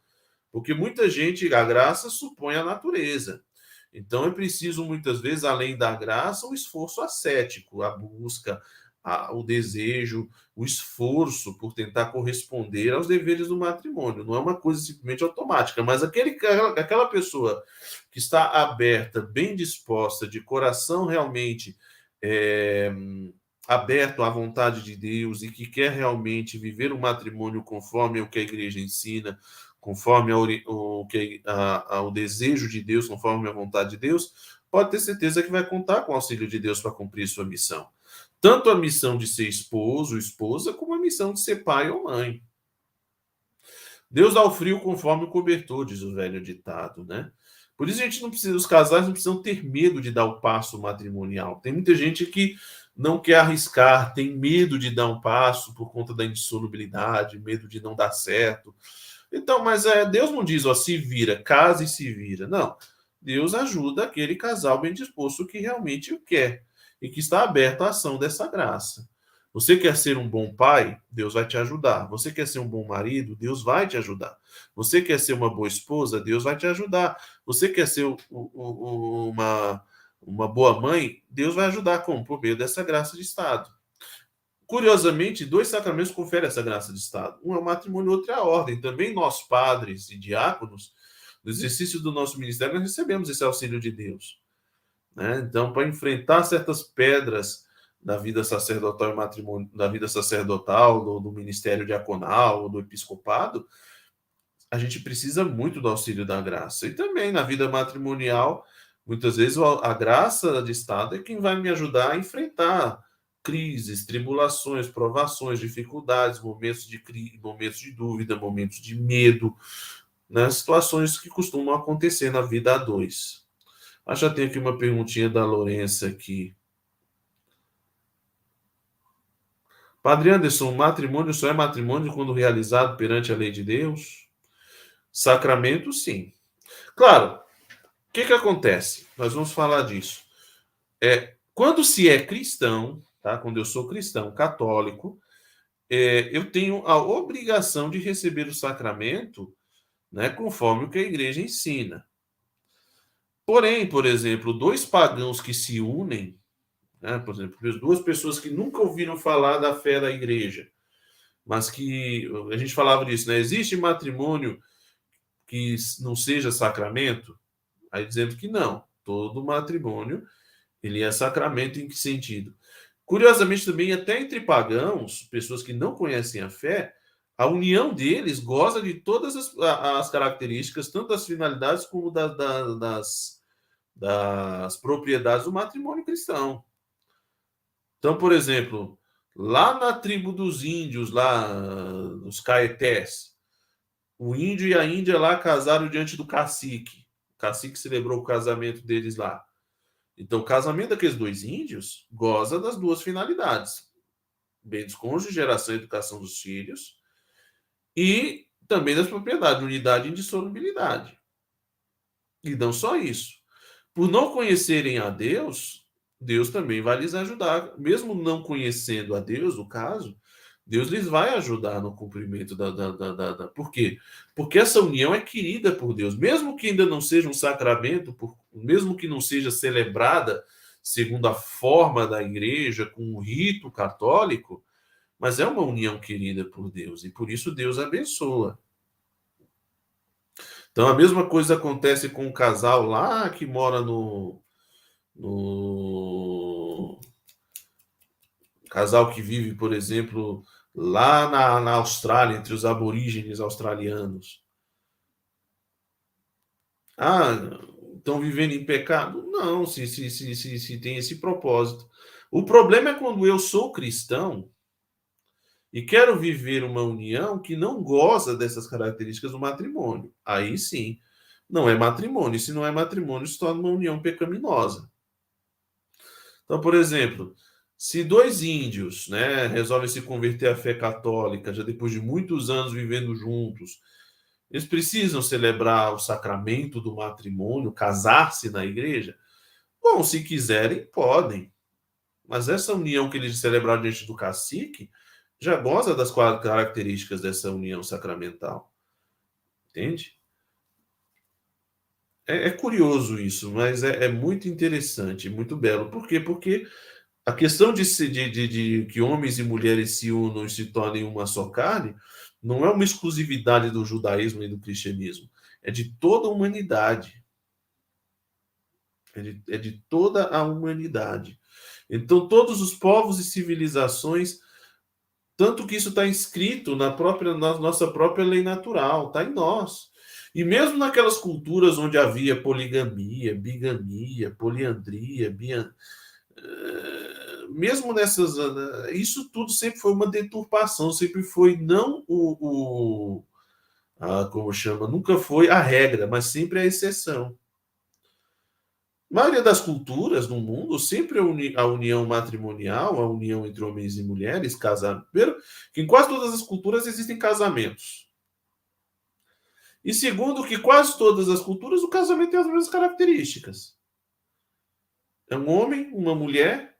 Porque muita gente, a graça supõe a natureza. Então é preciso, muitas vezes, além da graça, o esforço ascético, a busca, a, o desejo, o esforço por tentar corresponder aos deveres do matrimônio. Não é uma coisa simplesmente automática, mas aquele, aquela pessoa que está aberta, bem disposta, de coração realmente é, aberto à vontade de Deus e que quer realmente viver o matrimônio conforme o que a igreja ensina, conforme a, o, que, a, a, o desejo de Deus, conforme a vontade de Deus, pode ter certeza que vai contar com o auxílio de Deus para cumprir sua missão. Tanto a missão de ser esposo, esposa, como a missão de ser pai ou mãe. Deus dá o frio conforme o cobertor, diz o velho ditado, né? Por isso a gente não precisa, os casais não precisam ter medo de dar o passo matrimonial. Tem muita gente que não quer arriscar, tem medo de dar um passo por conta da insolubilidade, medo de não dar certo. Então, mas é, Deus não diz, ó, se vira, casa e se vira. Não. Deus ajuda aquele casal bem disposto que realmente o quer e que está aberto à ação dessa graça. Você quer ser um bom pai? Deus vai te ajudar. Você quer ser um bom marido? Deus vai te ajudar. Você quer ser uma boa esposa? Deus vai te ajudar. Você quer ser uma, uma boa mãe? Deus vai ajudar como? Por meio dessa graça de Estado. Curiosamente, dois sacramentos conferem essa graça de Estado. Um é o matrimônio, outro é a ordem. Também nós, padres e diáconos, no exercício do nosso ministério, nós recebemos esse auxílio de Deus. Né? Então, para enfrentar certas pedras da vida sacerdotal e matrimônio, da vida sacerdotal, do, do ministério diaconal, do episcopado, a gente precisa muito do auxílio da graça. E também na vida matrimonial, muitas vezes a graça de Estado é quem vai me ajudar a enfrentar crises, tribulações, provações, dificuldades, momentos de crise, momentos de dúvida, momentos de medo, né? situações que costumam acontecer na vida a dois. Que já tem aqui uma perguntinha da Lourença aqui. Padre Anderson, matrimônio só é matrimônio quando realizado perante a lei de Deus? Sacramento, sim. Claro, o que, que acontece? Nós vamos falar disso. É, quando se é cristão, tá? quando eu sou cristão católico, é, eu tenho a obrigação de receber o sacramento né, conforme o que a igreja ensina. Porém, por exemplo, dois pagãos que se unem, né, por exemplo, duas pessoas que nunca ouviram falar da fé da igreja, mas que a gente falava disso, né? Existe matrimônio que não seja sacramento? Aí dizemos que não. Todo matrimônio ele é sacramento em que sentido? Curiosamente também até entre pagãos, pessoas que não conhecem a fé, a união deles goza de todas as, as características, tanto das finalidades como da, da, das das propriedades do matrimônio cristão. Então, por exemplo, lá na tribo dos índios, lá dos caetés, o índio e a índia lá casaram diante do cacique. O cacique celebrou o casamento deles lá. Então, o casamento daqueles dois índios goza das duas finalidades: bem dos cônjuges, geração e educação dos filhos, e também das propriedades, unidade e indissolubilidade. E não só isso por não conhecerem a Deus, Deus também vai lhes ajudar. Mesmo não conhecendo a Deus, no caso, Deus lhes vai ajudar no cumprimento da, da, da, da, Por quê? Porque essa união é querida por Deus. Mesmo que ainda não seja um sacramento, por, mesmo que não seja celebrada segundo a forma da igreja, com o rito católico, mas é uma união querida por Deus e por isso Deus abençoa. Então a mesma coisa acontece com um casal lá que mora no, no casal que vive, por exemplo, lá na, na Austrália, entre os aborígenes australianos. Ah, estão vivendo em pecado? Não, se, se, se, se, se tem esse propósito. O problema é quando eu sou cristão e quero viver uma união que não goza dessas características do matrimônio. Aí sim, não é matrimônio. Se não é matrimônio, se torna uma união pecaminosa. Então, por exemplo, se dois índios né, resolvem se converter à fé católica, já depois de muitos anos vivendo juntos, eles precisam celebrar o sacramento do matrimônio, casar-se na igreja? Bom, se quiserem, podem. Mas essa união que eles celebraram diante do cacique já goza das características dessa união sacramental. Entende? É, é curioso isso, mas é, é, muito interessante, muito belo. Por quê? Porque a questão de, de, de, de que homens e mulheres se unam e se tornem uma só carne não é uma exclusividade do judaísmo e do cristianismo, é de toda a humanidade. É de, é de toda a humanidade. Então, todos os povos e civilizações, tanto que isso está escrito na própria na nossa própria lei natural, está em nós. E mesmo naquelas culturas onde havia poligamia, bigamia, poliandria, bian... Eh, mesmo nessas. Eh, isso tudo sempre foi uma deturpação, sempre foi não o. o a, como chama? Nunca foi a regra, mas sempre a exceção. A maioria das culturas no mundo, sempre a, uni, a união matrimonial, a união entre homens e mulheres, casamento. Primeiro, que em quase todas as culturas existem casamentos. E segundo, que quase todas as culturas o casamento tem as mesmas características. É um homem, uma mulher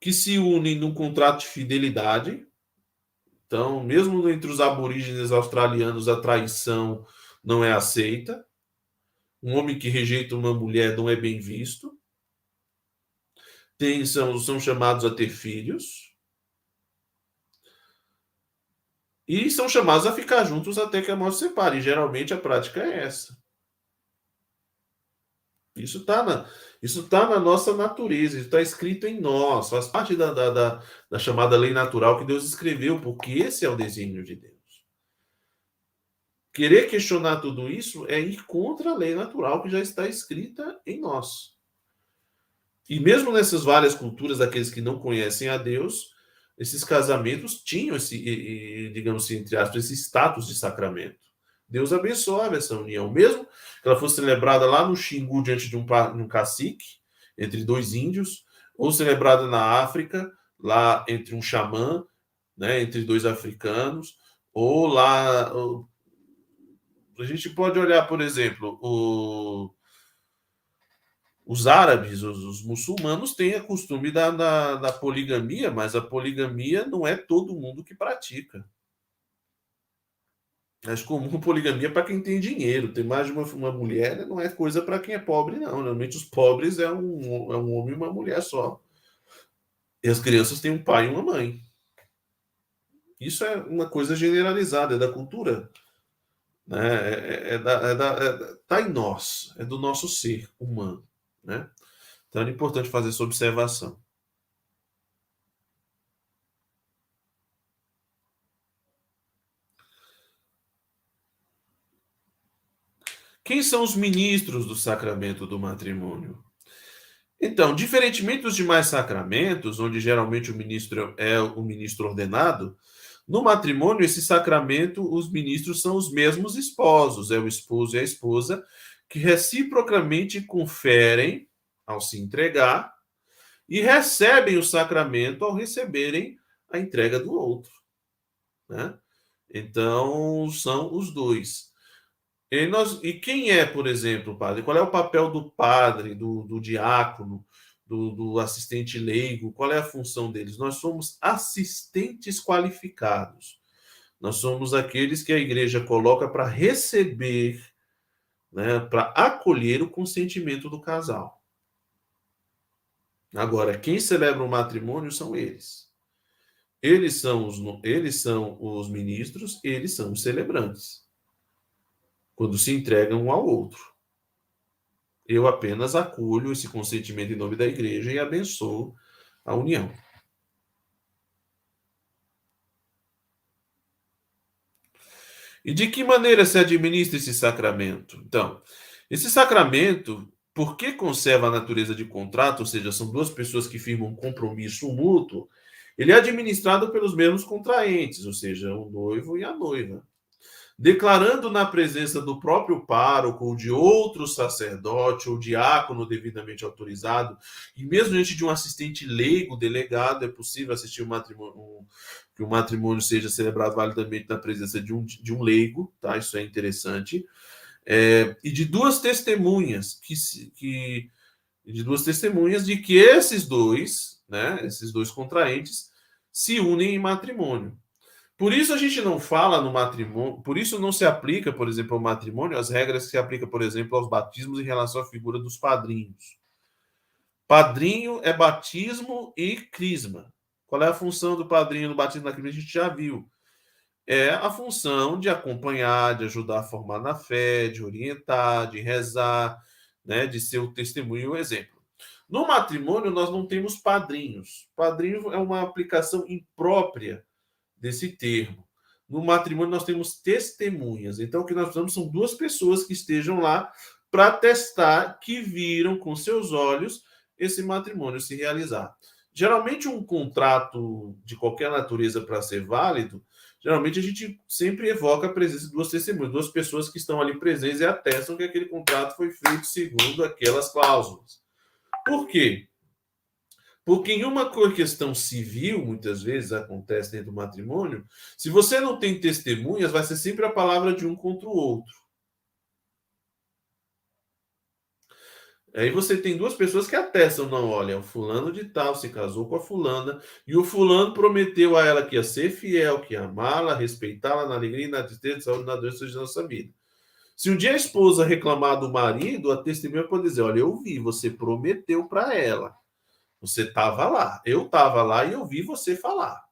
que se unem num contrato de fidelidade. Então, mesmo entre os aborígenes australianos, a traição não é aceita. Um homem que rejeita uma mulher não é bem visto. Tem, são, são chamados a ter filhos. e são chamados a ficar juntos até que a morte separe. E geralmente a prática é essa. Isso está na, isso tá na nossa natureza, isso está escrito em nós, faz parte da, da, da, da chamada lei natural que Deus escreveu, porque esse é o desígnio de Deus. Querer questionar tudo isso é ir contra a lei natural que já está escrita em nós. E mesmo nessas várias culturas, daqueles que não conhecem a Deus, esses casamentos tinham esse, digamos assim, entre aspas, esse status de sacramento. Deus abençoava essa união, mesmo que ela fosse celebrada lá no Xingu, diante de um, um cacique, entre dois índios, ou celebrada na África, lá entre um xamã, né, entre dois africanos, ou lá. A gente pode olhar, por exemplo, o, os árabes, os, os, muçulmanos têm a costume da, da, da, poligamia, mas a poligamia não é todo mundo que pratica. É comum poligamia para quem tem dinheiro. Ter mais de uma, uma mulher não é coisa para quem é pobre, não. Normalmente os pobres é um, é um homem e uma mulher só. E as crianças têm um pai e uma mãe. Isso é uma coisa generalizada, é da cultura. Né? É, é, é da, é da, é, tá em nós, é do nosso ser humano. Né? Então é importante fazer essa observação. Quem são os ministros do sacramento do matrimônio? Então, diferentemente dos demais sacramentos, onde geralmente o ministro é o ministro ordenado, no matrimônio, esse sacramento, os ministros são os mesmos esposos, é o esposo e a esposa, que reciprocamente conferem ao se entregar e recebem o sacramento ao receberem a entrega do outro. Né? Então, são os dois. E, nós, e quem é, por exemplo, o padre? Qual é o papel do padre, do, do diácono, do, do assistente leigo? Qual é a função deles? Nós somos assistentes qualificados. Nós somos aqueles que a igreja coloca para receber né, para acolher o consentimento do casal. Agora, quem celebra o matrimônio são eles. Eles são os, eles são os ministros, eles são os celebrantes. Quando se entregam um ao outro. Eu apenas acolho esse consentimento em nome da igreja e abençoo a união. E de que maneira se administra esse sacramento? Então, esse sacramento, por que conserva a natureza de contrato, ou seja, são duas pessoas que firmam um compromisso mútuo, ele é administrado pelos mesmos contraentes, ou seja, o noivo e a noiva declarando na presença do próprio pároco ou de outro sacerdote ou diácono devidamente autorizado, e mesmo diante de um assistente leigo delegado, é possível assistir o matrimônio, um, que o matrimônio seja celebrado validamente na presença de um, de um leigo, tá? Isso é interessante. É, e de duas testemunhas que, que de duas testemunhas de que esses dois, né, esses dois contraentes se unem em matrimônio. Por isso a gente não fala no matrimônio, por isso não se aplica, por exemplo, ao matrimônio as regras que se aplicam, por exemplo, aos batismos em relação à figura dos padrinhos. Padrinho é batismo e crisma. Qual é a função do padrinho no batismo na crisma? A gente já viu. É a função de acompanhar, de ajudar a formar na fé, de orientar, de rezar, né, de ser o testemunho e o exemplo. No matrimônio, nós não temos padrinhos. Padrinho é uma aplicação imprópria desse termo. No matrimônio, nós temos testemunhas. Então, o que nós precisamos são duas pessoas que estejam lá para testar que viram com seus olhos esse matrimônio se realizar. Geralmente, um contrato de qualquer natureza para ser válido, geralmente a gente sempre evoca a presença de duas testemunhas, duas pessoas que estão ali presentes e atestam que aquele contrato foi feito segundo aquelas cláusulas. Por quê? Porque em uma questão civil, muitas vezes acontece dentro do matrimônio, se você não tem testemunhas, vai ser sempre a palavra de um contra o outro. Aí você tem duas pessoas que atestam, não, olha, o fulano de tal se casou com a fulana, e o fulano prometeu a ela que ia ser fiel, que ia amá-la, respeitá-la na alegria e na tristeza, saúde na doença de nossa vida. Se um dia a esposa reclamar do marido, a testemunha pode dizer, olha, eu vi, você prometeu para ela. Você estava lá. Eu estava lá e eu vi você falar.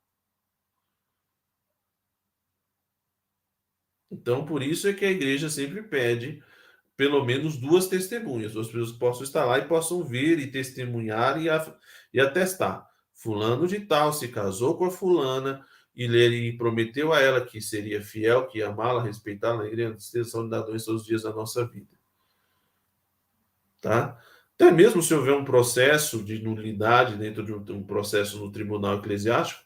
Então, por isso é que a igreja sempre pede pelo menos duas testemunhas, duas pessoas possam estar lá e possam ver e testemunhar e, e atestar. Fulano de tal se casou com a fulana e ele prometeu a ela que seria fiel, que ia amá-la, respeitá-la na igreja, extensão da doença os dias da nossa vida. Tá? Até mesmo se houver um processo de nulidade dentro de um processo no tribunal eclesiástico,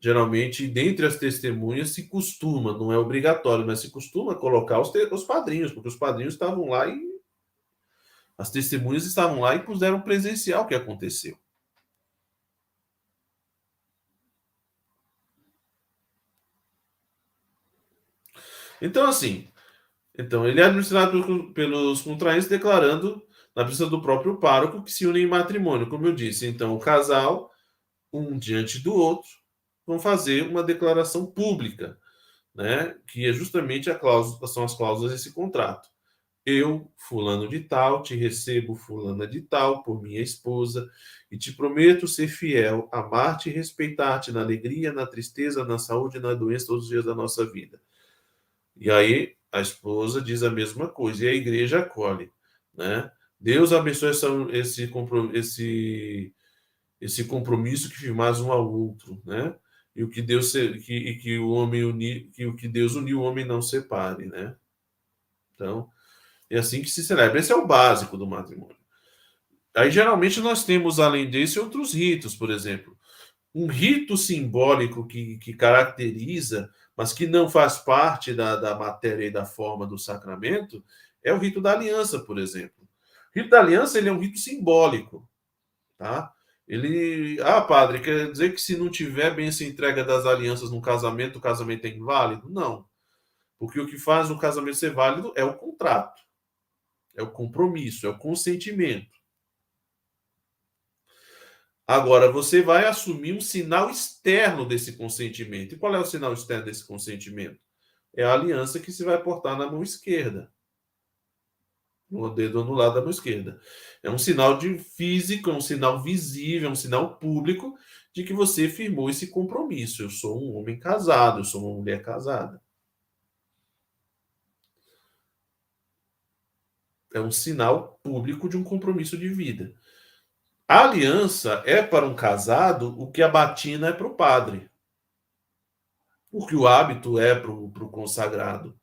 geralmente, dentre as testemunhas, se costuma, não é obrigatório, mas se costuma colocar os, os padrinhos, porque os padrinhos estavam lá e as testemunhas estavam lá e puseram presencial o que aconteceu. Então, assim, então ele é administrado pelos contraentes declarando na presença do próprio pároco, que se unem em matrimônio, como eu disse. Então, o casal, um diante do outro, vão fazer uma declaração pública, né? que é justamente a cláusula, são as cláusulas desse contrato. Eu, fulano de tal, te recebo, fulana de tal, por minha esposa, e te prometo ser fiel, amar-te e respeitar-te na alegria, na tristeza, na saúde na doença todos os dias da nossa vida. E aí a esposa diz a mesma coisa, e a igreja acolhe, né? Deus abençoe essa, esse, esse, esse compromisso que firmais um ao outro, né? E o que Deus que, que o homem uni, que o que Deus uniu o homem não separe, né? Então, é assim que se celebra. Esse é o básico do matrimônio. Aí geralmente nós temos além desse outros ritos, por exemplo, um rito simbólico que, que caracteriza, mas que não faz parte da, da matéria e da forma do sacramento, é o rito da aliança, por exemplo. Rito da aliança ele é um rito simbólico, tá? Ele, ah, padre, quer dizer que se não tiver bem essa entrega das alianças no casamento, o casamento é inválido? Não. Porque o que faz o casamento ser válido é o contrato, é o compromisso, é o consentimento. Agora, você vai assumir um sinal externo desse consentimento. E qual é o sinal externo desse consentimento? É a aliança que se vai portar na mão esquerda. No dedo anulado da mão esquerda. É um sinal de físico, é um sinal visível, é um sinal público de que você firmou esse compromisso. Eu sou um homem casado, eu sou uma mulher casada. É um sinal público de um compromisso de vida. A aliança é para um casado o que a batina é para o padre. O que o hábito é para o consagrado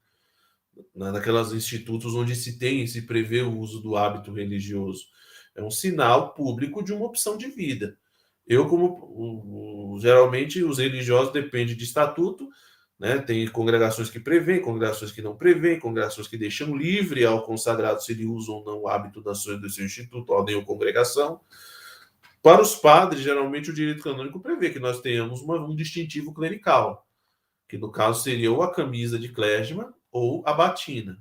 naquelas institutos onde se tem, se prevê o uso do hábito religioso. É um sinal público de uma opção de vida. Eu, como geralmente os religiosos dependem de estatuto, né? Tem congregações que prevêem, congregações que não prevêem, congregações que deixam livre ao consagrado se ele usa ou não o hábito da sua, do seu instituto, ordem ou congregação. Para os padres, geralmente o direito canônico prevê que nós tenhamos uma, um distintivo clerical, que no caso seria ou a camisa de clésima ou a batina.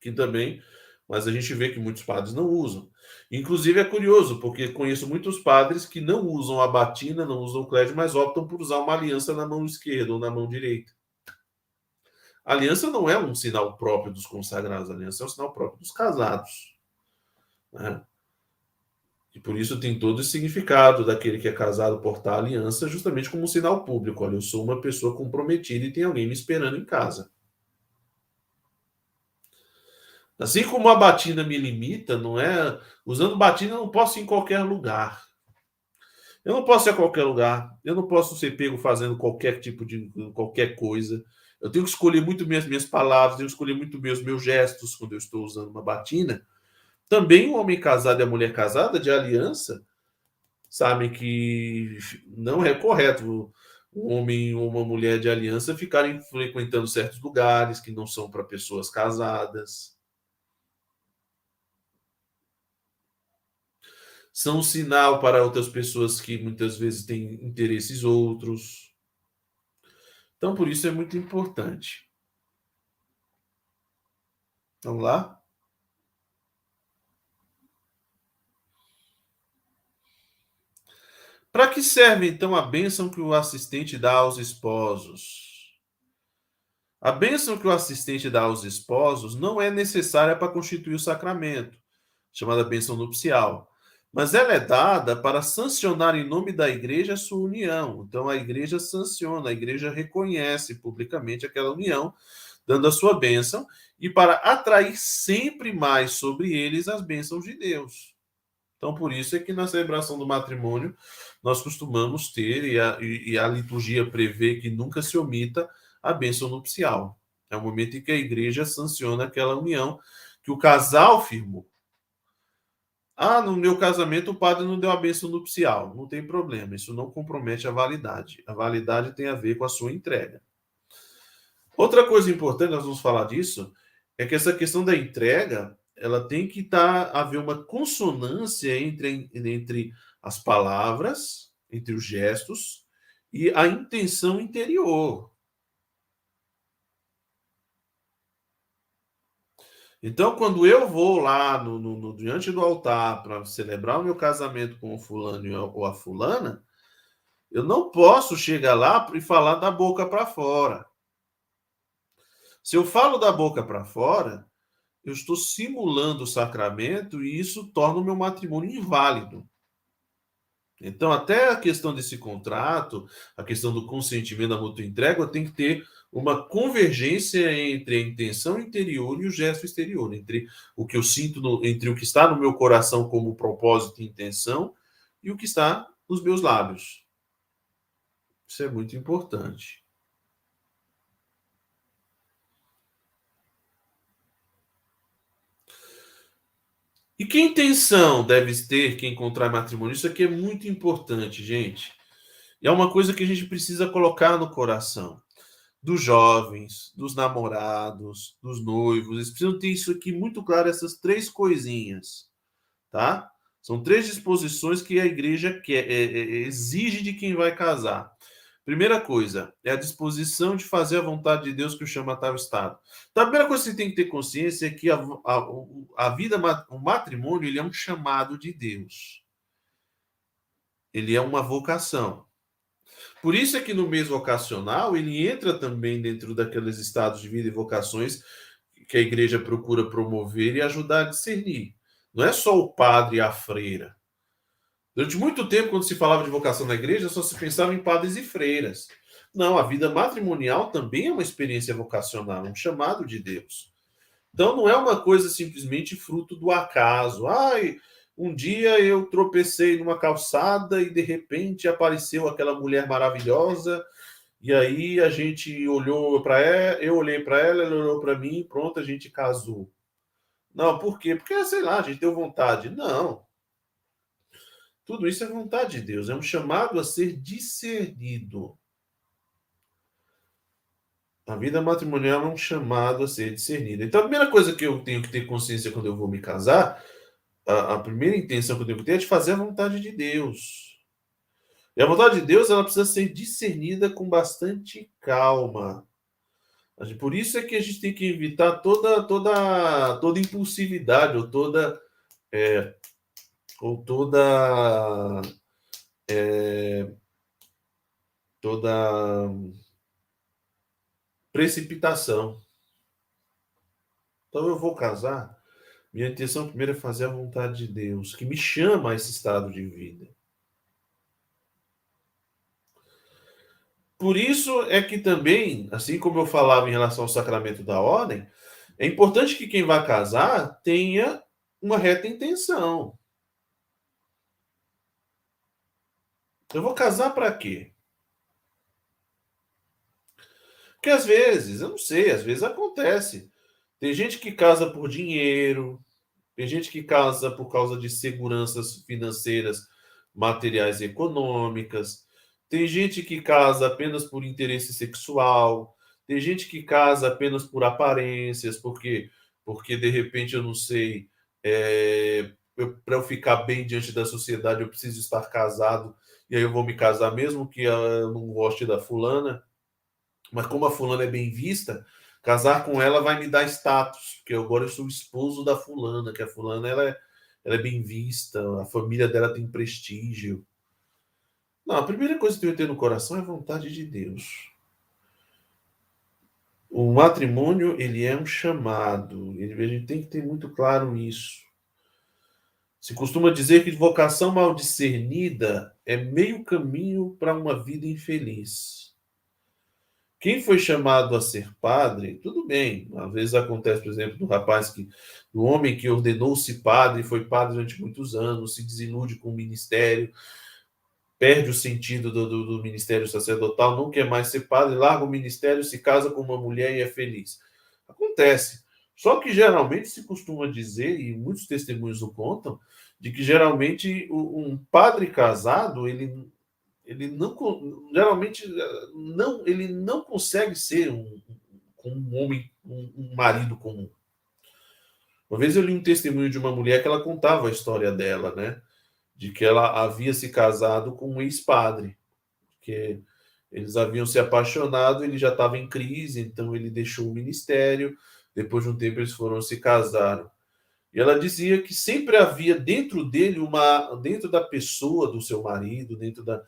Que também, mas a gente vê que muitos padres não usam. Inclusive é curioso, porque conheço muitos padres que não usam a batina, não usam o clésima, mas optam por usar uma aliança na mão esquerda ou na mão direita. A aliança não é um sinal próprio dos consagrados, a aliança é um sinal próprio dos casados. Né? E por isso tem todo esse significado daquele que é casado portar aliança, justamente como um sinal público. Olha, eu sou uma pessoa comprometida e tem alguém me esperando em casa. Assim como a batina me limita, não é? Usando batina eu não posso ir em qualquer lugar. Eu não posso ir a qualquer lugar. Eu não posso ser pego fazendo qualquer tipo de qualquer coisa. Eu tenho que escolher muito bem as minhas palavras, tenho que escolher muito bem os meus gestos quando eu estou usando uma batina também o homem casado e a mulher casada de aliança sabem que não é correto um homem ou uma mulher de aliança ficarem frequentando certos lugares que não são para pessoas casadas. São um sinal para outras pessoas que muitas vezes têm interesses outros. Então, por isso é muito importante. Vamos lá? Para que serve então a bênção que o assistente dá aos esposos? A bênção que o assistente dá aos esposos não é necessária para constituir o sacramento, chamada bênção nupcial, mas ela é dada para sancionar em nome da igreja a sua união. Então a igreja sanciona, a igreja reconhece publicamente aquela união, dando a sua bênção e para atrair sempre mais sobre eles as bênçãos de Deus. Então, por isso é que na celebração do matrimônio nós costumamos ter, e a, e a liturgia prevê que nunca se omita a bênção nupcial. É o momento em que a igreja sanciona aquela união que o casal firmou. Ah, no meu casamento o padre não deu a bênção nupcial. Não tem problema, isso não compromete a validade. A validade tem a ver com a sua entrega. Outra coisa importante, nós vamos falar disso, é que essa questão da entrega ela tem que tá, haver uma consonância entre, entre as palavras, entre os gestos e a intenção interior. Então, quando eu vou lá no, no, no diante do altar para celebrar o meu casamento com o fulano ou a fulana, eu não posso chegar lá e falar da boca para fora. Se eu falo da boca para fora, eu estou simulando o sacramento e isso torna o meu matrimônio inválido. Então, até a questão desse contrato, a questão do consentimento da mútua entrega, tem que ter uma convergência entre a intenção interior e o gesto exterior, entre o que eu sinto, no, entre o que está no meu coração como propósito e intenção e o que está nos meus lábios. Isso é muito importante. E que intenção deve ter quem contrai matrimônio? Isso aqui é muito importante, gente. E é uma coisa que a gente precisa colocar no coração dos jovens, dos namorados, dos noivos. Eles precisam ter isso aqui muito claro, essas três coisinhas, tá? São três disposições que a igreja quer, é, é, exige de quem vai casar. Primeira coisa é a disposição de fazer a vontade de Deus que o chama a tal estado. Então, a primeira coisa que você tem que ter consciência é que a, a, a vida, o matrimônio, ele é um chamado de Deus. Ele é uma vocação. Por isso é que no mês vocacional ele entra também dentro daqueles estados de vida e vocações que a igreja procura promover e ajudar a discernir. Não é só o padre e a freira. Durante muito tempo, quando se falava de vocação na igreja, só se pensava em padres e freiras. Não, a vida matrimonial também é uma experiência vocacional, um chamado de Deus. Então não é uma coisa simplesmente fruto do acaso. Ai, um dia eu tropecei numa calçada e de repente apareceu aquela mulher maravilhosa e aí a gente olhou para ela, eu olhei para ela, ela olhou para mim, pronto, a gente casou. Não, por quê? Porque sei lá, a gente deu vontade. Não. Tudo isso é vontade de Deus, é um chamado a ser discernido. A vida matrimonial é um chamado a ser discernido. Então, a primeira coisa que eu tenho que ter consciência quando eu vou me casar, a, a primeira intenção que eu tenho que ter é de fazer a vontade de Deus. E a vontade de Deus ela precisa ser discernida com bastante calma. Por isso é que a gente tem que evitar toda toda toda impulsividade ou toda é, ou toda é, toda precipitação. Então eu vou casar. Minha intenção primeiro é fazer a vontade de Deus, que me chama a esse estado de vida. Por isso é que também, assim como eu falava em relação ao sacramento da ordem, é importante que quem vai casar tenha uma reta intenção. Eu vou casar para quê? Porque às vezes, eu não sei, às vezes acontece. Tem gente que casa por dinheiro, tem gente que casa por causa de seguranças financeiras, materiais e econômicas. Tem gente que casa apenas por interesse sexual. Tem gente que casa apenas por aparências, porque porque de repente eu não sei, é, para eu ficar bem diante da sociedade eu preciso estar casado e aí eu vou me casar mesmo que eu não goste da fulana mas como a fulana é bem vista, casar com ela vai me dar status, porque agora eu sou esposo da fulana, que a fulana ela é, ela é bem vista, a família dela tem prestígio. Não, a primeira coisa que eu tenho no coração é a vontade de Deus. O matrimônio, ele é um chamado. a gente tem que ter muito claro isso. Se costuma dizer que vocação mal discernida é meio caminho para uma vida infeliz. Quem foi chamado a ser padre, tudo bem. Às vezes acontece, por exemplo, do rapaz que, do homem que ordenou-se padre, foi padre durante muitos anos, se desilude com o ministério, perde o sentido do, do, do ministério sacerdotal, não quer mais ser padre, larga o ministério, se casa com uma mulher e é feliz. Acontece. Só que geralmente se costuma dizer, e muitos testemunhos o contam, de que geralmente um padre casado, ele ele não geralmente não ele não consegue ser um, um homem um, um, marido comum. Uma vez eu li um testemunho de uma mulher que ela contava a história dela né? De que ela havia se casado com um ex-padre que eles haviam se apaixonado ele já estava em crise então ele deixou o ministério depois de um tempo eles foram se casaram e ela dizia que sempre havia dentro dele uma dentro da pessoa do seu marido dentro da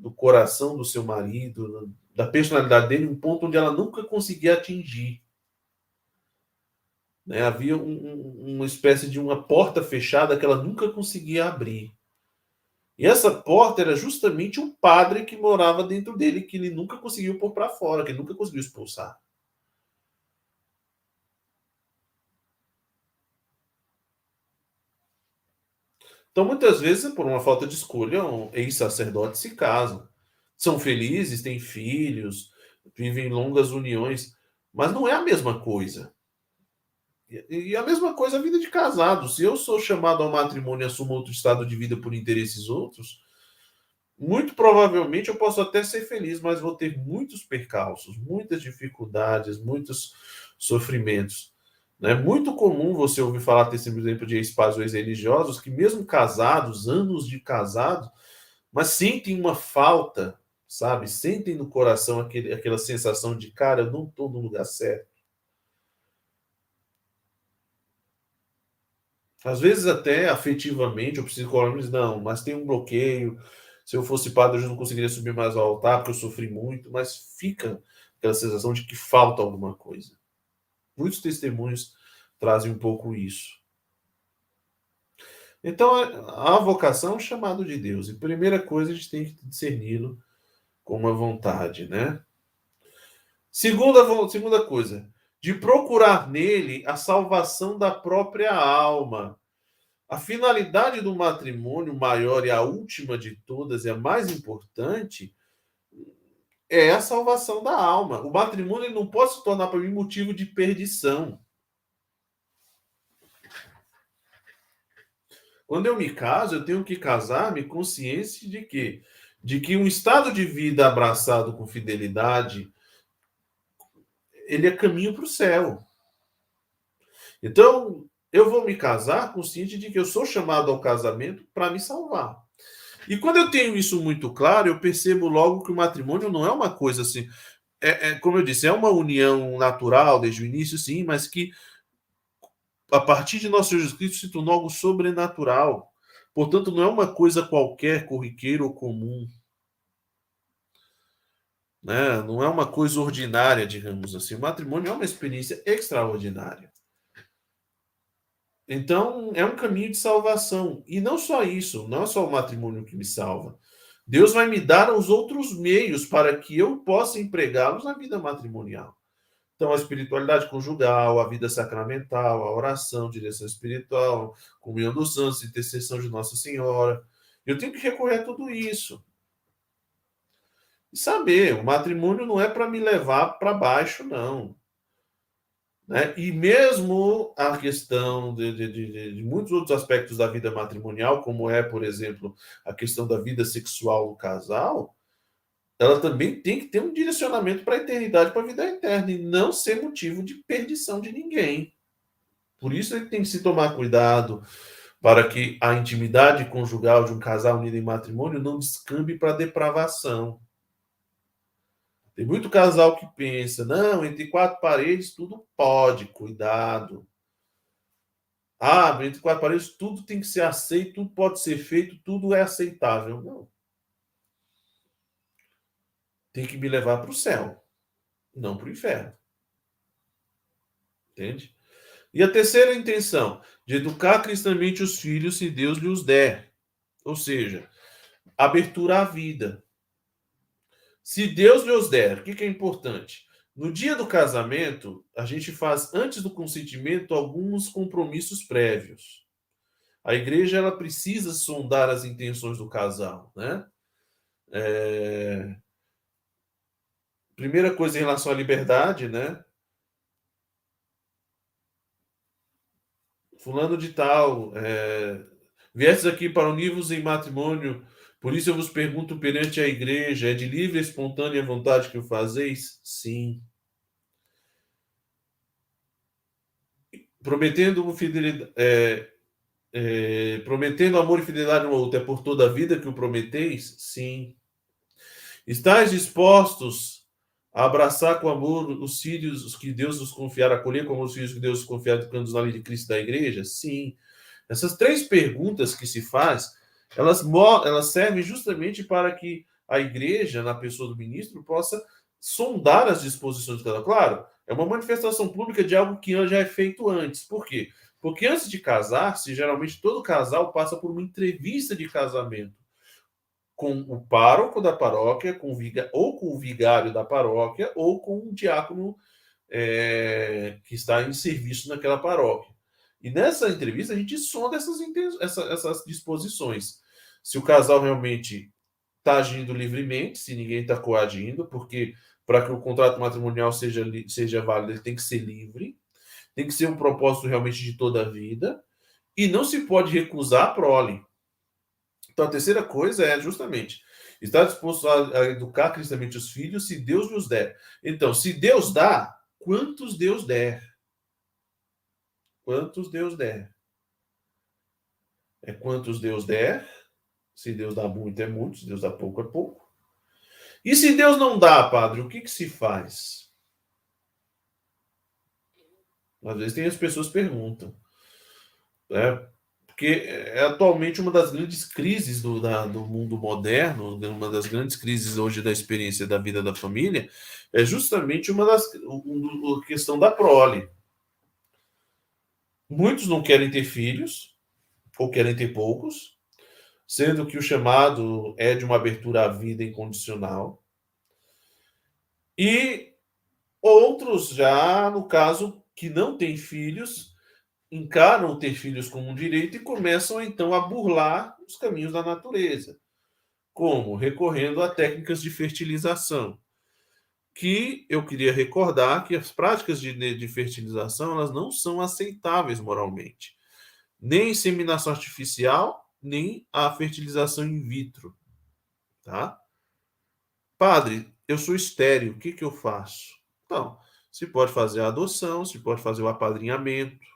do coração do seu marido, da personalidade dele, um ponto onde ela nunca conseguia atingir. Né? Havia um, um, uma espécie de uma porta fechada que ela nunca conseguia abrir. E essa porta era justamente um padre que morava dentro dele, que ele nunca conseguiu pôr para fora, que ele nunca conseguiu expulsar. Então, muitas vezes, por uma falta de escolha, um ex-sacerdotes se casam. São felizes, têm filhos, vivem longas uniões, mas não é a mesma coisa. E a mesma coisa a vida de casado. Se eu sou chamado ao matrimônio e assumo outro estado de vida por interesses outros, muito provavelmente eu posso até ser feliz, mas vou ter muitos percalços, muitas dificuldades, muitos sofrimentos. É muito comum você ouvir falar, por exemplo, de ex-pais religiosos que, mesmo casados, anos de casado, mas sentem uma falta, sabe? Sentem no coração aquele, aquela sensação de, cara, eu não estou no lugar certo. Às vezes, até afetivamente, o psicólogo diz: não, mas tem um bloqueio. Se eu fosse padre, eu não conseguiria subir mais ao altar, porque eu sofri muito. Mas fica aquela sensação de que falta alguma coisa. Muitos testemunhos trazem um pouco isso. Então, a vocação é um chamado de Deus. E primeira coisa, a gente tem que discerni-lo com uma vontade, né? Segunda, segunda coisa, de procurar nele a salvação da própria alma. A finalidade do matrimônio maior e a última de todas, e a mais importante, é a salvação da alma. O matrimônio não pode se tornar para mim motivo de perdição. Quando eu me caso, eu tenho que casar-me consciente de que de que um estado de vida abraçado com fidelidade ele é caminho para o céu. Então, eu vou me casar consciente de que eu sou chamado ao casamento para me salvar. E quando eu tenho isso muito claro, eu percebo logo que o matrimônio não é uma coisa assim. É, é, como eu disse, é uma união natural desde o início, sim, mas que a partir de nosso Jesus Cristo se tornou algo sobrenatural. Portanto, não é uma coisa qualquer, corriqueira ou comum. Né? Não é uma coisa ordinária, digamos assim. O matrimônio é uma experiência extraordinária. Então, é um caminho de salvação. E não só isso, não é só o matrimônio que me salva. Deus vai me dar os outros meios para que eu possa empregá-los na vida matrimonial. Então, a espiritualidade conjugal, a vida sacramental, a oração, direção espiritual, comunhão dos santos, intercessão de Nossa Senhora. Eu tenho que recorrer a tudo isso. E saber, o matrimônio não é para me levar para baixo, não. Né? E mesmo a questão de, de, de, de, muitos outros aspectos da vida matrimonial, como é, por exemplo, a questão da vida sexual do casal, ela também tem que ter um direcionamento para a eternidade, para a vida eterna, e não ser motivo de perdição de ninguém. Por isso ele tem que se tomar cuidado para que a intimidade conjugal de um casal unido em matrimônio não descambe para depravação. Tem muito casal que pensa, não, entre quatro paredes tudo pode, cuidado. Ah, entre quatro paredes tudo tem que ser aceito, tudo pode ser feito, tudo é aceitável. Não tem que me levar para o céu, não para o inferno. Entende? E a terceira intenção, de educar cristamente os filhos se Deus lhes der. Ou seja, abertura à vida. Se Deus lhes der, o que, que é importante? No dia do casamento, a gente faz, antes do consentimento, alguns compromissos prévios. A igreja ela precisa sondar as intenções do casal, né? É... Primeira coisa em relação à liberdade, né? Fulano de tal, é, viestes aqui para unir-vos em matrimônio, por isso eu vos pergunto perante a igreja: é de livre e espontânea vontade que o fazeis? Sim. Prometendo fidelidade, é, é, prometendo amor e fidelidade um ao outro, é por toda a vida que o prometeis? Sim. Estais dispostos abraçar com amor os filhos os que Deus nos confiar, acolher como os filhos que Deus nos confiar educando na lei de Cristo da igreja? Sim. Essas três perguntas que se faz, elas, elas servem justamente para que a igreja, na pessoa do ministro, possa sondar as disposições de cada. Claro, é uma manifestação pública de algo que já é feito antes. Por quê? Porque antes de casar-se, geralmente todo casal passa por uma entrevista de casamento com o pároco da paróquia, com viga, ou com o vigário da paróquia, ou com o diácono é, que está em serviço naquela paróquia. E nessa entrevista a gente sonda essas, essa, essas disposições. Se o casal realmente está agindo livremente, se ninguém está coagindo, porque para que o contrato matrimonial seja, seja válido, ele tem que ser livre, tem que ser um propósito realmente de toda a vida, e não se pode recusar a prole. Então, a terceira coisa é justamente estar disposto a, educar cristamente os filhos se Deus nos der. Então, se Deus dá, quantos Deus der? Quantos Deus der? É quantos Deus der. Se Deus dá muito, é muito. Se Deus dá pouco, é pouco. E se Deus não dá, padre, o que, que se faz? Às vezes tem as pessoas perguntam. Né? porque é atualmente uma das grandes crises do, da, do mundo moderno, uma das grandes crises hoje da experiência da vida da família, é justamente uma das a questão da prole. Muitos não querem ter filhos, ou querem ter poucos, sendo que o chamado é de uma abertura à vida incondicional. E outros já, no caso, que não têm filhos, encaram ter filhos como um direito e começam então a burlar os caminhos da natureza. Como? Recorrendo a técnicas de fertilização que eu queria recordar que as práticas de, de fertilização elas não são aceitáveis moralmente. Nem inseminação artificial, nem a fertilização in vitro. Tá? Padre, eu sou estéreo, o que, que eu faço? Então, se pode fazer a adoção, se pode fazer o apadrinhamento,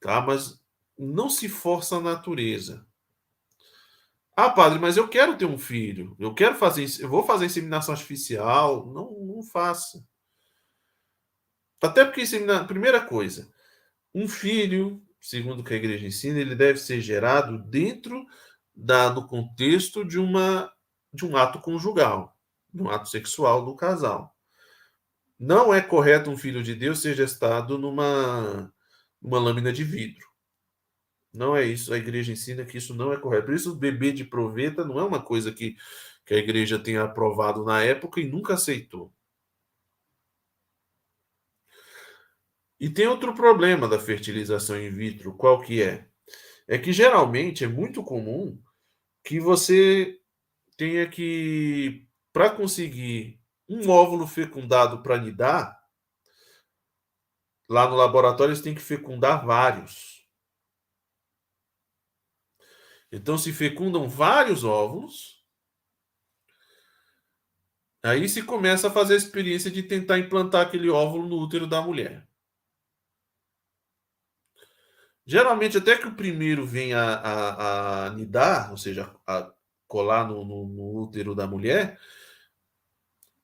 tá? mas não se força a natureza. Ah, padre, mas eu quero ter um filho. Eu quero fazer, eu vou fazer inseminação artificial. Não, não faça. Até porque primeira coisa, um filho, segundo o que a igreja ensina, ele deve ser gerado dentro da do contexto de uma de um ato conjugal, de um ato sexual do casal. Não é correto um filho de Deus ser gestado numa, numa lâmina de vidro. Não é isso. A igreja ensina que isso não é correto. Por isso, o bebê de proveta não é uma coisa que, que a igreja tenha aprovado na época e nunca aceitou. E tem outro problema da fertilização in vitro, qual que é? É que geralmente é muito comum que você tenha que, para conseguir um óvulo fecundado para nidar, lá no laboratório eles têm que fecundar vários. Então se fecundam vários óvulos. Aí se começa a fazer a experiência de tentar implantar aquele óvulo no útero da mulher. Geralmente, até que o primeiro venha a, a, a nidar, ou seja, a colar no, no, no útero da mulher,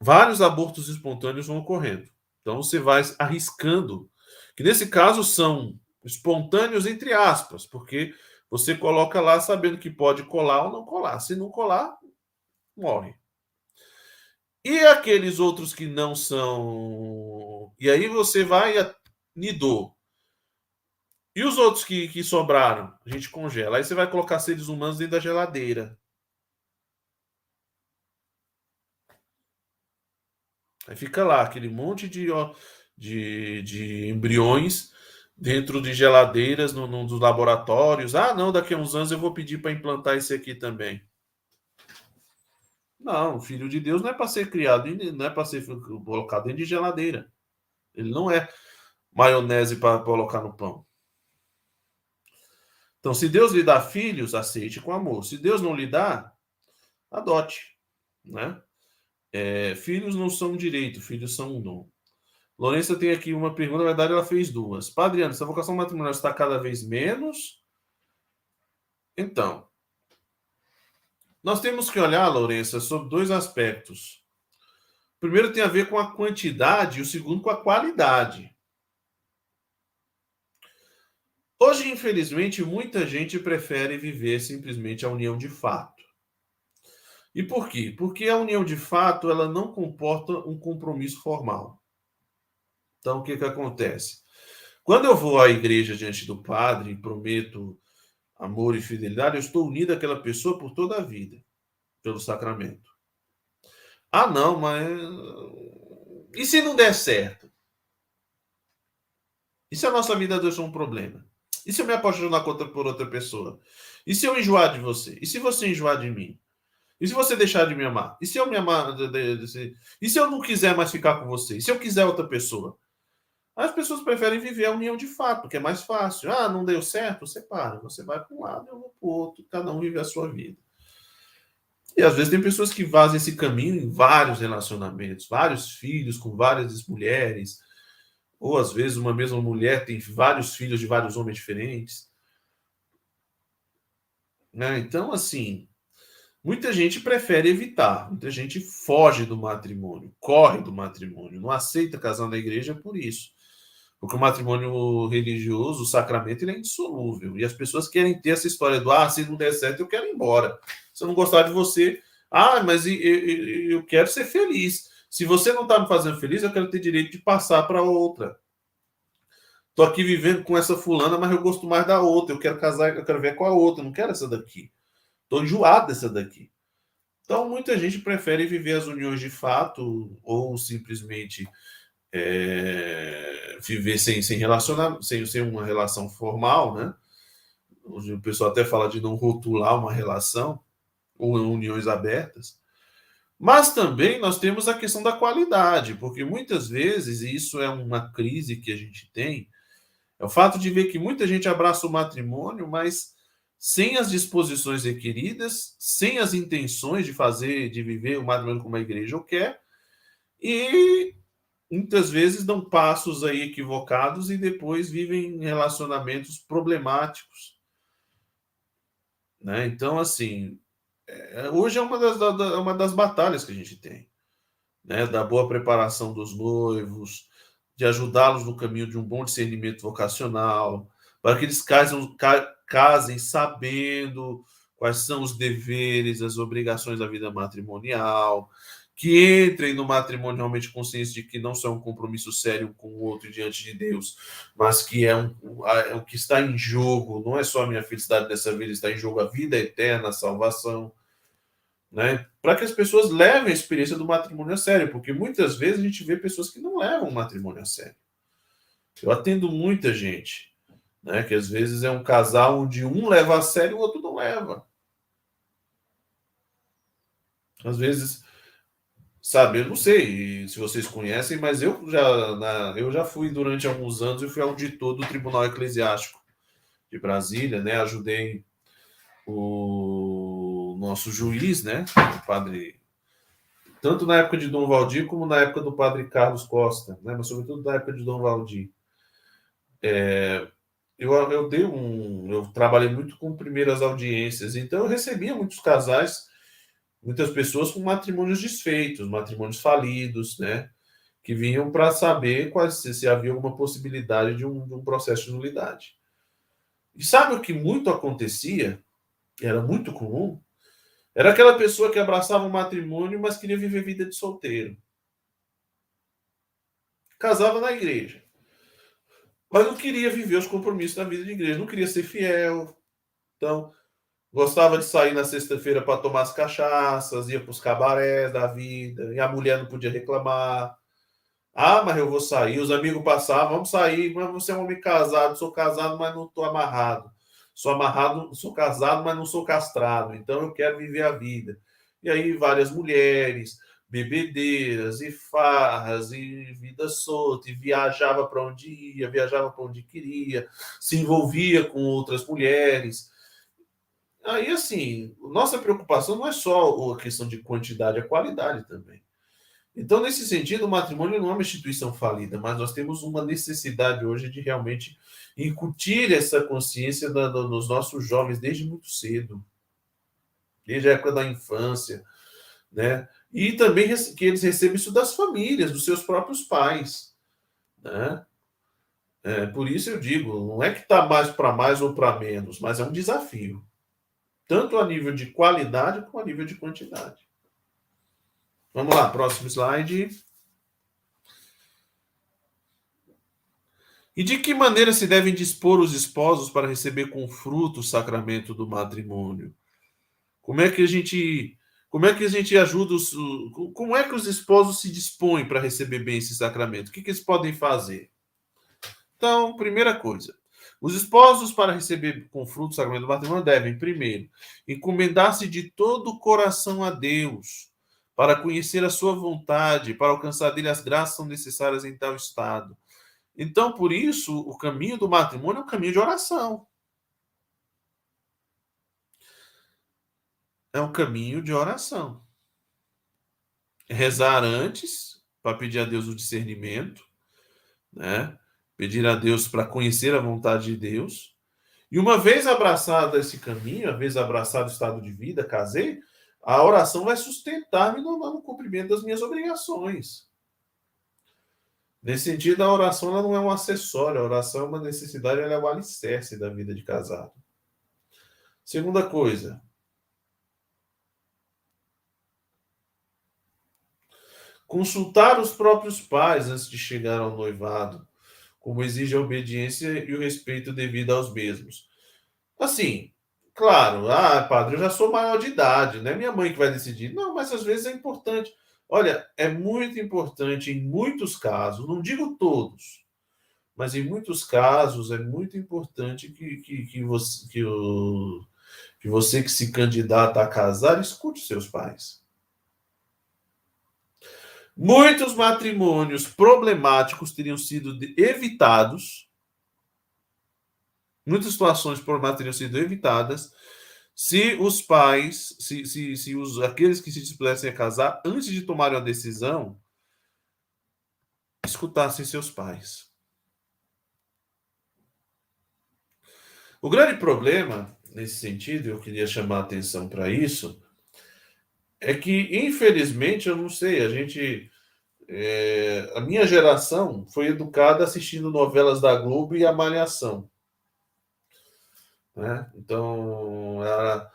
vários abortos espontâneos vão ocorrendo. Então você vai arriscando, que nesse caso são espontâneos entre aspas, porque você coloca lá sabendo que pode colar ou não colar. Se não colar, morre. E aqueles outros que não são. E aí você vai a nidou. E os outros que, que sobraram? A gente congela. Aí você vai colocar seres humanos dentro da geladeira. Aí fica lá aquele monte de, de, de embriões dentro de geladeiras no, no, dos laboratórios. Ah, não, daqui a uns anos eu vou pedir para implantar esse aqui também. Não, o filho de Deus não é para ser criado, não é para ser colocado dentro de geladeira. Ele não é maionese para colocar no pão. Então, se Deus lhe dá filhos, aceite com amor. Se Deus não lhe dá, adote. Né? É, filhos não são um direito, filhos são um dom. Lourença tem aqui uma pergunta, na verdade ela fez duas. Padre Ana, essa vocação matrimonial está cada vez menos? Então, nós temos que olhar, Lourença, sobre dois aspectos. O primeiro tem a ver com a quantidade e o segundo com a qualidade. Hoje, infelizmente, muita gente prefere viver simplesmente a união de fato. E por quê? Porque a união de fato ela não comporta um compromisso formal. Então, o que, que acontece? Quando eu vou à igreja diante do padre e prometo amor e fidelidade, eu estou unido àquela pessoa por toda a vida, pelo sacramento. Ah, não, mas. E se não der certo? E se a nossa vida deixou um problema? E se eu me apaixonar por outra pessoa? E se eu enjoar de você? E se você enjoar de mim? E se você deixar de me amar? E se eu me amar? E se eu não quiser mais ficar com você? E se eu quiser outra pessoa? As pessoas preferem viver a união de fato, que é mais fácil. Ah, não deu certo? Separa. Você vai para um lado, eu vou para o outro. Cada um vive a sua vida. E às vezes tem pessoas que fazem esse caminho em vários relacionamentos, vários filhos com várias mulheres, ou às vezes uma mesma mulher tem vários filhos de vários homens diferentes. Né? Então, assim, muita gente prefere evitar, muita gente foge do matrimônio, corre do matrimônio, não aceita casar na igreja por isso. Porque o matrimônio religioso, o sacramento, ele é indissolúvel. E as pessoas querem ter essa história do ah, se não der certo, eu quero ir embora. Se eu não gostar de você, ah, mas eu, eu, eu quero ser feliz. Se você não está me fazendo feliz, eu quero ter direito de passar para outra. Tô aqui vivendo com essa fulana, mas eu gosto mais da outra. Eu quero casar, eu quero ver com a outra, não quero essa daqui. Tô enjoado dessa daqui. Então, muita gente prefere viver as uniões de fato ou simplesmente é, viver sem, sem relacionar, sem, sem uma relação formal, né? O pessoal até fala de não rotular uma relação ou uniões abertas. Mas também nós temos a questão da qualidade, porque muitas vezes, e isso é uma crise que a gente tem, é o fato de ver que muita gente abraça o matrimônio, mas sem as disposições requeridas, sem as intenções de fazer, de viver o matrimônio como a igreja quer, e muitas vezes dão passos aí equivocados e depois vivem relacionamentos problemáticos. Né? Então, assim, é, hoje é uma das, da, uma das batalhas que a gente tem, né? da boa preparação dos noivos, de ajudá-los no caminho de um bom discernimento vocacional, para que eles casem, casem sabendo quais são os deveres, as obrigações da vida matrimonial, que entrem no matrimônio realmente conscientes de que não são um compromisso sério com o outro diante de Deus, mas que é, um, é o que está em jogo, não é só a minha felicidade dessa vida, está em jogo a vida eterna, a salvação né? Para que as pessoas levem a experiência do matrimônio a sério, porque muitas vezes a gente vê pessoas que não levam o matrimônio a sério. Eu atendo muita gente, né? Que às vezes é um casal onde um leva a sério e o outro não leva. Às vezes, sabe, eu não sei se vocês conhecem, mas eu já, na, eu já fui durante alguns anos, eu fui auditor do Tribunal Eclesiástico de Brasília, né? Ajudei o nosso juiz, né? O padre. Tanto na época de Dom Valdir como na época do padre Carlos Costa, né? Mas sobretudo na época de Dom Valdir. É, eu, eu dei um. Eu trabalhei muito com primeiras audiências, então eu recebia muitos casais, muitas pessoas com matrimônios desfeitos, matrimônios falidos, né? Que vinham para saber quais, se, se havia alguma possibilidade de um, de um processo de nulidade. E sabe o que muito acontecia? Era muito comum era aquela pessoa que abraçava o matrimônio, mas queria viver vida de solteiro. Casava na igreja. Mas não queria viver os compromissos da vida de igreja, não queria ser fiel. Então, gostava de sair na sexta-feira para tomar as cachaças, ia para os cabarés da vida, e a mulher não podia reclamar. Ah, mas eu vou sair. Os amigos passavam, vamos sair, mas você é um homem casado, sou casado, mas não estou amarrado sou amarrado, sou casado, mas não sou castrado, então eu quero viver a vida. E aí várias mulheres, bebedeiras e farras e vida solta, e viajava para onde ia, viajava para onde queria, se envolvia com outras mulheres. Aí, assim, nossa preocupação não é só a questão de quantidade, é qualidade também. Então, nesse sentido, o matrimônio não é uma instituição falida, mas nós temos uma necessidade hoje de realmente incutir essa consciência da, da, nos nossos jovens desde muito cedo, desde a época da infância, né? E também que eles recebam isso das famílias, dos seus próprios pais, né? É, por isso eu digo, não é que está mais para mais ou para menos, mas é um desafio, tanto a nível de qualidade como a nível de quantidade. Vamos lá, próximo slide. E de que maneira se devem dispor os esposos para receber com fruto o sacramento do matrimônio? Como é que a gente, como é que a gente ajuda os, como é que os esposos se dispõem para receber bem esse sacramento? O que, que eles podem fazer? Então, primeira coisa, os esposos para receber com fruto o sacramento do matrimônio devem, primeiro, encomendar-se de todo o coração a Deus, para conhecer a sua vontade, para alcançar dele as graças necessárias em tal estado então, por isso, o caminho do matrimônio é um caminho de oração. É um caminho de oração. Rezar antes, para pedir a Deus o discernimento, né? Pedir a Deus para conhecer a vontade de Deus. E uma vez abraçado esse caminho, uma vez abraçado o estado de vida, casei, a oração vai sustentar-me no, cumprimento das minhas obrigações. Nesse sentido, a oração não é um acessório, a oração é uma necessidade, ela é o alicerce da vida de casado. Segunda coisa, consultar os próprios pais antes de chegar ao noivado, como exige a obediência e o respeito devido aos mesmos. Assim, claro, ah, padre, eu já sou maior de idade, não é minha mãe que vai decidir. Não, mas às vezes é importante. Olha, é muito importante em muitos casos, não digo todos, mas em muitos casos é muito importante que, que, que, você, que, o, que você que se candidata a casar escute seus pais. Muitos matrimônios problemáticos teriam sido evitados, muitas situações problemáticas teriam sido evitadas se os pais, se, se, se os, aqueles que se dispusessem a casar, antes de tomarem a decisão, escutassem seus pais. O grande problema, nesse sentido, eu queria chamar a atenção para isso, é que, infelizmente, eu não sei, a gente. É, a minha geração foi educada assistindo novelas da Globo e a Malhação. Né? Então, era,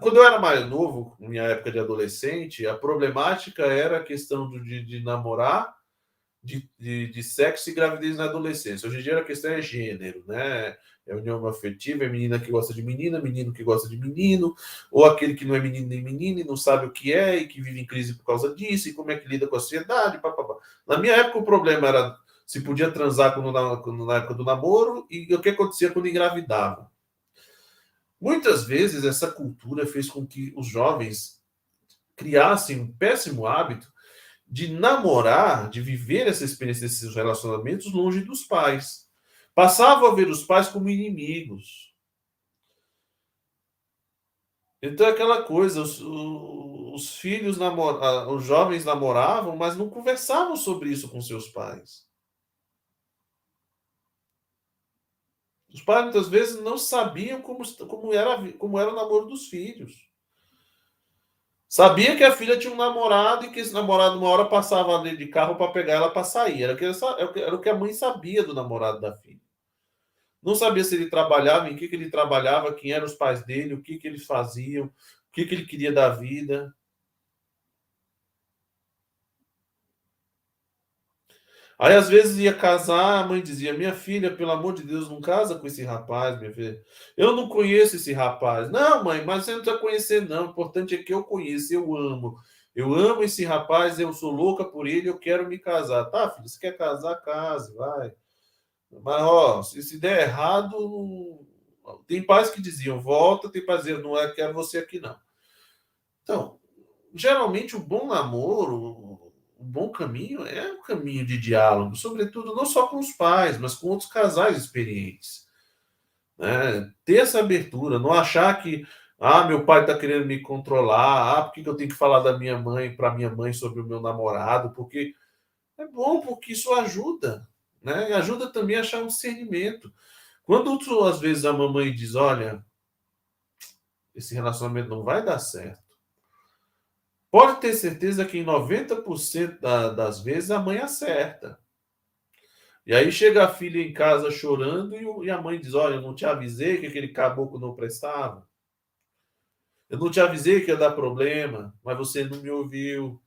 quando eu era mais novo, minha época de adolescente, a problemática era a questão de, de namorar, de, de, de, sexo e gravidez na adolescência. Hoje em dia a questão é gênero, né? é união afetiva, é menina que gosta de menina, menino que gosta de menino, ou aquele que não é menino nem menina e não sabe o que é e que vive em crise por causa disso, e como é que lida com a sociedade, papapá. Na minha época o problema era se podia transar quando na, quando na época do namoro e o que acontecia quando engravidava. Muitas vezes essa cultura fez com que os jovens criassem um péssimo hábito de namorar, de viver essa experiência desses relacionamentos longe dos pais. Passavam a ver os pais como inimigos. Então, é aquela coisa, os, os filhos, namora, os jovens namoravam, mas não conversavam sobre isso com seus pais. Os pais muitas vezes não sabiam como, como, era, como era o namoro dos filhos. Sabia que a filha tinha um namorado e que esse namorado uma hora passava ali de carro para pegar ela para sair. Era, era o que a mãe sabia do namorado da filha. Não sabia se ele trabalhava, em que, que ele trabalhava, quem eram os pais dele, o que, que eles faziam, o que, que ele queria da vida. Aí, às vezes, ia casar, a mãe dizia: Minha filha, pelo amor de Deus, não casa com esse rapaz, minha filha. Eu não conheço esse rapaz. Não, mãe, mas você não precisa conhecer, não. O importante é que eu conheça, eu amo. Eu amo esse rapaz, eu sou louca por ele, eu quero me casar. Tá, filho, você quer casar, case, vai. Mas, ó, se, se der errado, tem pais que diziam, volta, tem pais que diziam, não é, quero você aqui, não. Então, geralmente o bom namoro, bom caminho é um caminho de diálogo, sobretudo não só com os pais, mas com outros casais experientes. Né? Ter essa abertura, não achar que ah, meu pai está querendo me controlar, ah, por que eu tenho que falar da minha mãe para minha mãe sobre o meu namorado? Porque é bom, porque isso ajuda né? E ajuda também a achar um discernimento. Quando às vezes a mamãe diz, olha, esse relacionamento não vai dar certo, pode ter certeza que em 90% da, das vezes a mãe acerta. E aí chega a filha em casa chorando e, a mãe diz: Olha, eu não te avisei que aquele caboclo não prestava. Eu não te avisei que ia dar problema, mas você não me ouviu.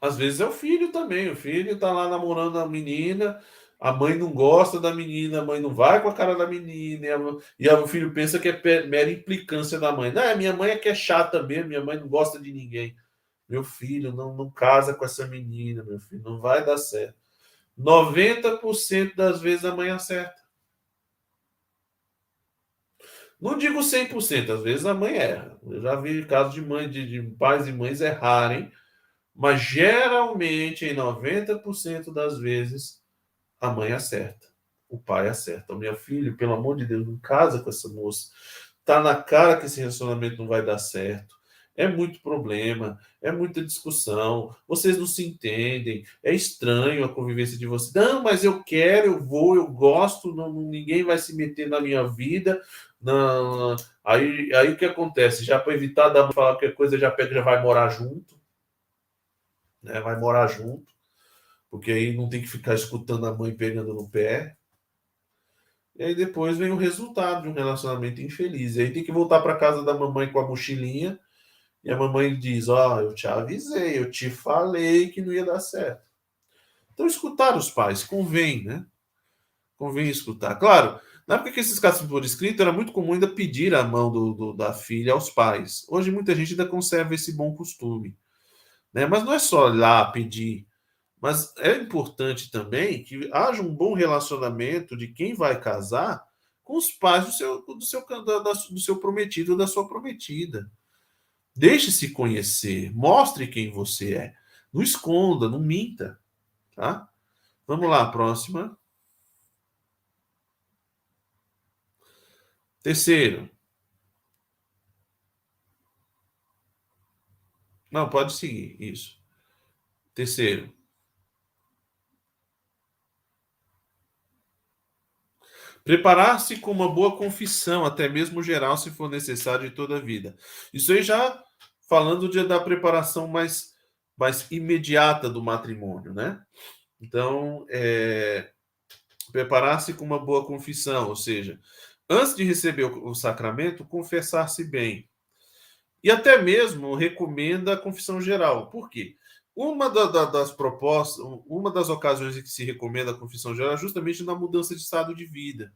Às vezes é o filho também. O filho está lá namorando a menina, a mãe não gosta da menina, a mãe não vai com a cara da menina, e, a, e o filho pensa que é mera implicância da mãe. Não, minha mãe é que é chata mesmo, minha mãe não gosta de ninguém. Meu filho, não, não casa com essa menina, meu filho, não vai dar certo. 90% das vezes a mãe acerta. Não digo 100%, às vezes a mãe erra. Eu já vi casos de mãe, de, de pais e mães errarem mas geralmente, em 90% das vezes, a mãe acerta, o pai acerta. O meu filho, pelo amor de Deus, não casa com essa moça. Tá na cara que esse relacionamento não vai dar certo. É muito problema, é muita discussão, vocês não se entendem, é estranho a convivência de vocês. Não, mas eu quero, eu vou, eu gosto, não, ninguém vai se meter na minha vida. Não. Aí, aí o que acontece? Já para evitar dar falar qualquer coisa, já pega, já vai morar junto né? vai morar junto, porque aí não tem que ficar escutando a mãe pegando no pé. E aí depois vem o resultado de um relacionamento infeliz. E aí tem que voltar para casa da mamãe com a mochilinha, E a mamãe diz: Ó, oh, eu te avisei, eu te falei que não ia dar certo. Então, escutar os pais convém, né? Convém escutar. Claro, na época que esses casos por escrito, era muito comum ainda pedir a mão do, do, da filha aos pais. Hoje, muita gente ainda conserva esse bom costume. Né? Mas não é só lá pedir. Mas é importante também que haja um bom relacionamento de quem vai casar com os pais do seu, do seu, do seu prometido ou da sua prometida. Deixe-se conhecer, mostre quem você é. Não esconda, não minta. Tá? Vamos lá, próxima. Terceiro. Não, pode seguir. Isso. Terceiro. Preparar-se com uma boa confissão, até mesmo geral, se for necessário, de toda a vida. Isso aí já falando de, da preparação mais, mais imediata do matrimônio, né? Então, é, preparar-se com uma boa confissão, ou seja, antes de receber o, o sacramento, confessar-se bem. E até mesmo recomenda a confissão geral. Por quê? Uma da, da, das propostas, uma das ocasiões em que se recomenda a confissão geral é justamente na mudança de estado de vida,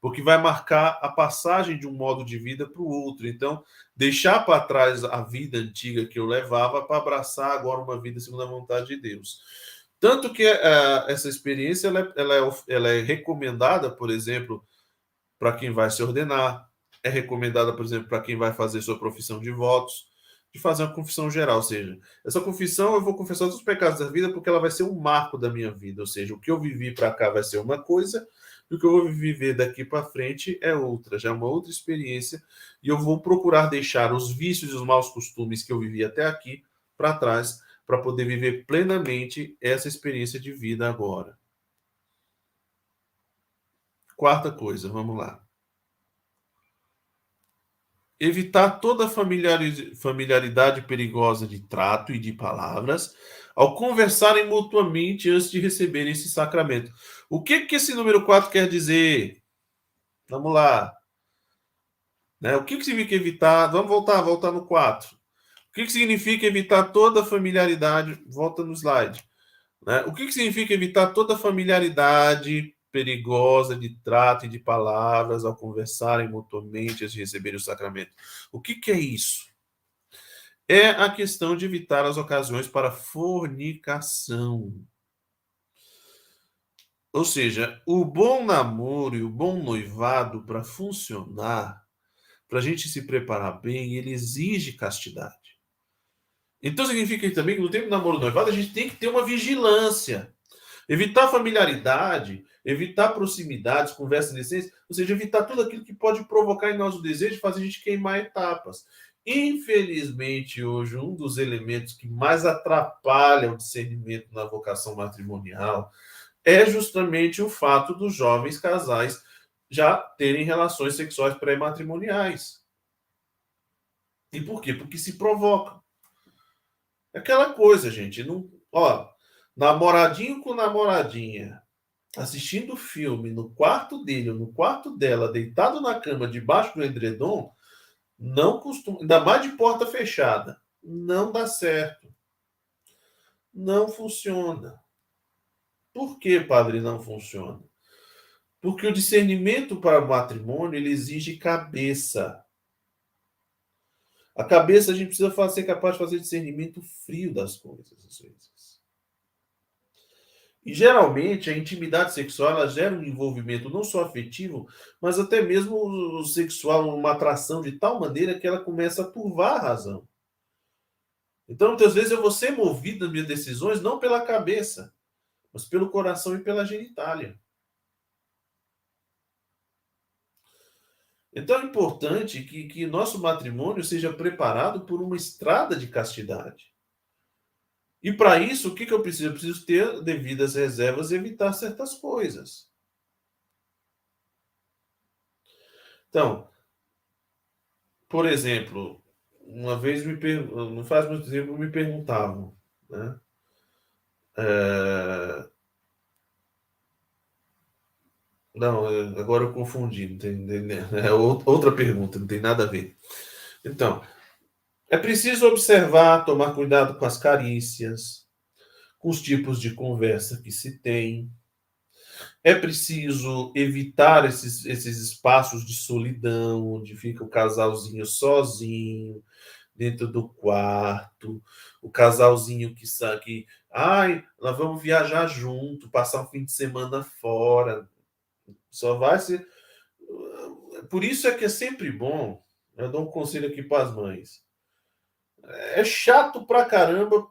porque vai marcar a passagem de um modo de vida para o outro. Então, deixar para trás a vida antiga que eu levava para abraçar agora uma vida segundo a vontade de Deus. Tanto que uh, essa experiência ela é, ela, é, ela é recomendada, por exemplo, para quem vai se ordenar, é recomendada, por exemplo, para quem vai fazer sua profissão de votos de fazer uma confissão geral, ou seja, essa confissão eu vou confessar todos os pecados da vida porque ela vai ser um marco da minha vida, ou seja, o que eu vivi para cá vai ser uma coisa e o que eu vou viver daqui para frente é outra, já é uma outra experiência e eu vou procurar deixar os vícios e os maus costumes que eu vivi até aqui para trás para poder viver plenamente essa experiência de vida agora. Quarta coisa, vamos lá evitar toda familiaridade perigosa de trato e de palavras ao conversarem mutuamente antes de receberem esse sacramento. O que, que esse número 4 quer dizer? Vamos lá. Né? O que, que significa evitar? Vamos voltar, voltar no 4. O que, que significa evitar toda familiaridade? Volta no slide. Né? O que, que significa evitar toda familiaridade perigosa de trato e de palavras ao conversarem mutuamente de receberem o sacramento. O que, que é isso? É a questão de evitar as ocasiões para fornicação. Ou seja, o bom namoro e o bom noivado, para funcionar, para a gente se preparar bem, ele exige castidade. Então significa também que no tempo do namoro e noivado a gente tem que ter uma vigilância. Evitar familiaridade evitar proximidades, conversas indecentes, ou seja, evitar tudo aquilo que pode provocar em nós o desejo de fazer a gente queimar etapas. Infelizmente, hoje, um dos elementos que mais atrapalha o discernimento na vocação matrimonial é justamente o fato dos jovens casais já terem relações sexuais pré-matrimoniais. E por quê? Porque se provoca. É aquela coisa, gente. Não, ó, namoradinho com namoradinha, assistindo o filme no quarto dele ou no quarto dela, deitado na cama, debaixo do edredom, não costuma, ainda mais de porta fechada, não dá certo. Não funciona. Por que, padre, não funciona? Porque o discernimento para o matrimônio ele exige cabeça. A cabeça a gente precisa ser capaz de fazer discernimento frio das coisas, às vezes. E geralmente a intimidade sexual ela gera um envolvimento não só afetivo, mas até mesmo sexual, uma atração de tal maneira que ela começa a turvar a razão. Então, muitas vezes eu vou ser movido nas minhas decisões não pela cabeça, mas pelo coração e pela genitália. Então é importante que, que nosso matrimônio seja preparado por uma estrada de castidade. E para isso, o que, que eu preciso? Eu preciso ter devidas reservas e evitar certas coisas. Então, por exemplo, uma vez me não faz muito tempo me perguntavam, né? É... Não, agora eu confundi, não tem, é outra pergunta, não tem nada a ver. Então, É preciso observar, tomar cuidado com as carícias, com os tipos de conversa que se tem. É preciso evitar esses, esses espaços de solidão, onde fica o casalzinho sozinho, dentro do quarto, o casalzinho que sabe, ai, nós vamos viajar junto, passar um fim de semana fora. Só vai ser. Por isso é que é sempre bom. Eu dou um conselho aqui para as mães. É chato pra caramba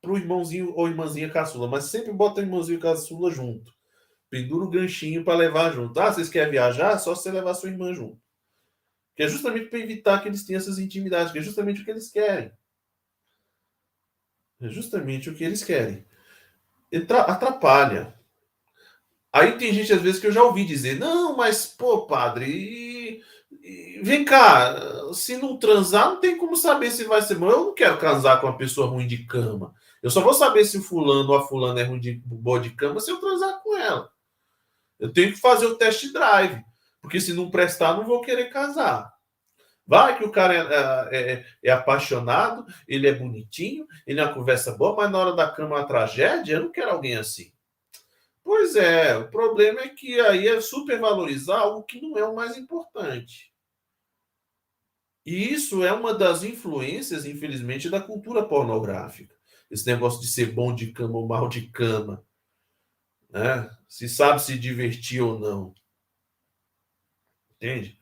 pro irmãozinho ou irmãzinha caçula, mas sempre bota o irmãozinho caçula junto. Pendura o ganchinho para levar junto. Ah, vocês querem viajar? Só você levar sua irmã junto. Que é justamente para evitar que eles tenham essas intimidades, que é justamente o que eles querem. É justamente o que eles querem. Atrapalha. Aí tem gente, às vezes, que eu já ouvi dizer: não, mas, pô, padre, e, e, vem cá, se não transar, não tem como saber se vai ser bom. Eu não quero casar com uma pessoa ruim de cama. Eu só vou saber se fulano ou a fulana é ruim de boa de cama se eu transar com ela. Eu tenho que fazer o test drive. Porque se não prestar, não vou querer casar. Vai que o cara é, é, é, é, apaixonado, ele é bonitinho, ele é uma conversa boa, mas na hora da cama é uma tragédia, eu não quero alguém assim. Pois é, o problema é que aí é supervalorizar algo que não é o mais importante. E isso é uma das influências, infelizmente, da cultura pornográfica. Esse negócio de ser bom de cama ou mal de cama. Né? Se sabe se divertir ou não. Entende?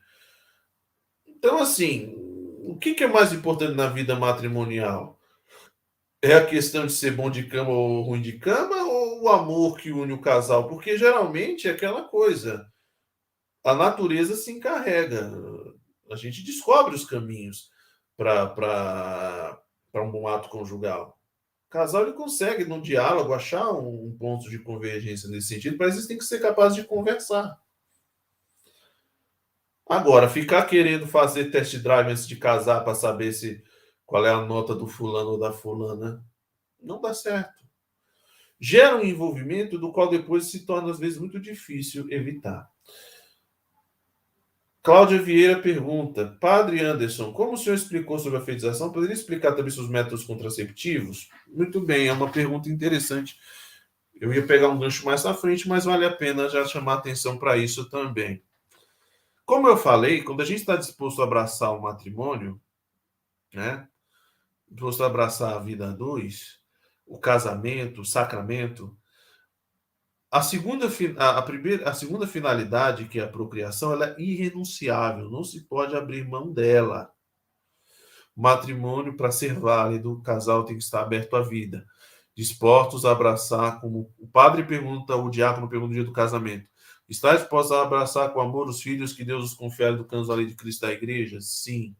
Então, assim, o que, é mais importante na vida matrimonial? É a questão de ser bom de cama ou ruim de cama ou o amor que une o casal? Porque geralmente é aquela coisa. A natureza se encarrega. A gente descobre os caminhos para um bom ato conjugal. O casal ele consegue, no diálogo, achar um ponto de convergência nesse sentido, mas eles têm que ser capazes de conversar. Agora, ficar querendo fazer test drive antes de casar para saber se qual é a nota do fulano ou da fulana, não dá certo. Gera um envolvimento do qual depois se torna, às vezes, muito difícil evitar. Cláudia Vieira pergunta: Padre Anderson, como o senhor explicou sobre a feitização, poderia explicar também seus métodos contraceptivos? Muito bem, é uma pergunta interessante. Eu ia pegar um gancho mais à frente, mas vale a pena já chamar atenção para isso também. Como eu falei, quando a gente está disposto a abraçar o matrimônio, né? Disposto a abraçar a vida a dois, o casamento, o sacramento, a segunda, a, primeira, a segunda finalidade, que é a procriação, ela é irrenunciável, não se pode abrir mão dela. Matrimônio, para ser válido, o casal tem que estar aberto à vida, dispostos a abraçar, como o padre pergunta, o diácono pergunta no dia do casamento, Está disposto a abraçar com amor os filhos que Deus os confere do canto da lei de Cristo da igreja? Sim.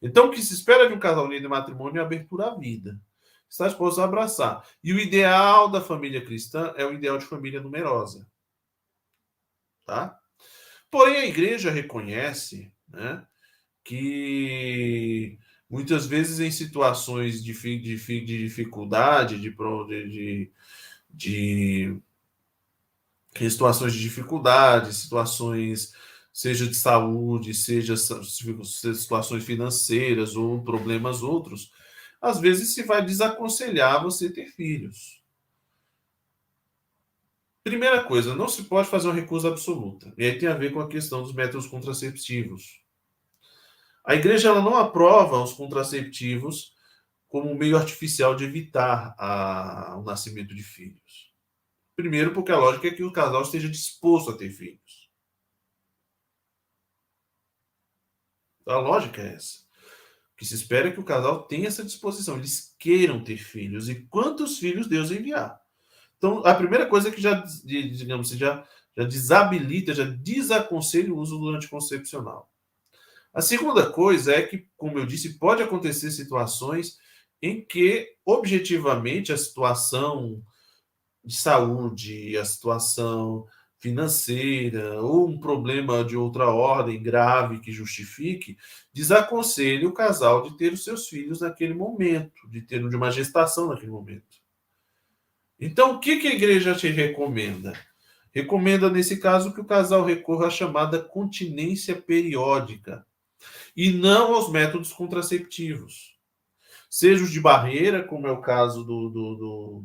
Então, o que se espera de um casal unido em matrimônio é abertura à vida. Está disposto a abraçar. E o ideal da família cristã é o ideal de família numerosa. Tá? Porém, a igreja reconhece né, que muitas vezes em situações de, de, de dificuldade, de, de, de em situações de dificuldade, situações, seja de saúde, seja situações financeiras ou problemas outros, às vezes se vai desaconselhar você ter filhos. Primeira coisa, não se pode fazer uma recusa absoluta. E aí tem a ver com a questão dos métodos contraceptivos. A igreja ela não aprova os contraceptivos como um meio artificial de evitar a, o nascimento de filhos. Primeiro, porque a lógica é que o casal esteja disposto a ter filhos. A lógica é essa. Que se espera que o casal tenha essa disposição, eles queiram ter filhos e quantos filhos Deus enviar. Então, a primeira coisa que já, digamos assim, já, já desabilita, já desaconselha o uso do anticoncepcional. A segunda coisa é que, como eu disse, pode acontecer situações em que, objetivamente, a situação de saúde, a situação financeira ou um problema de outra ordem grave que justifique, desaconselhe o casal de ter os seus filhos naquele momento, de ter de uma gestação naquele momento. Então, o que, que a igreja te recomenda? Recomenda, nesse caso, que o casal recorra à chamada continência periódica. e não aos métodos contraceptivos. Seja os de barreira, como é o caso do, do, do,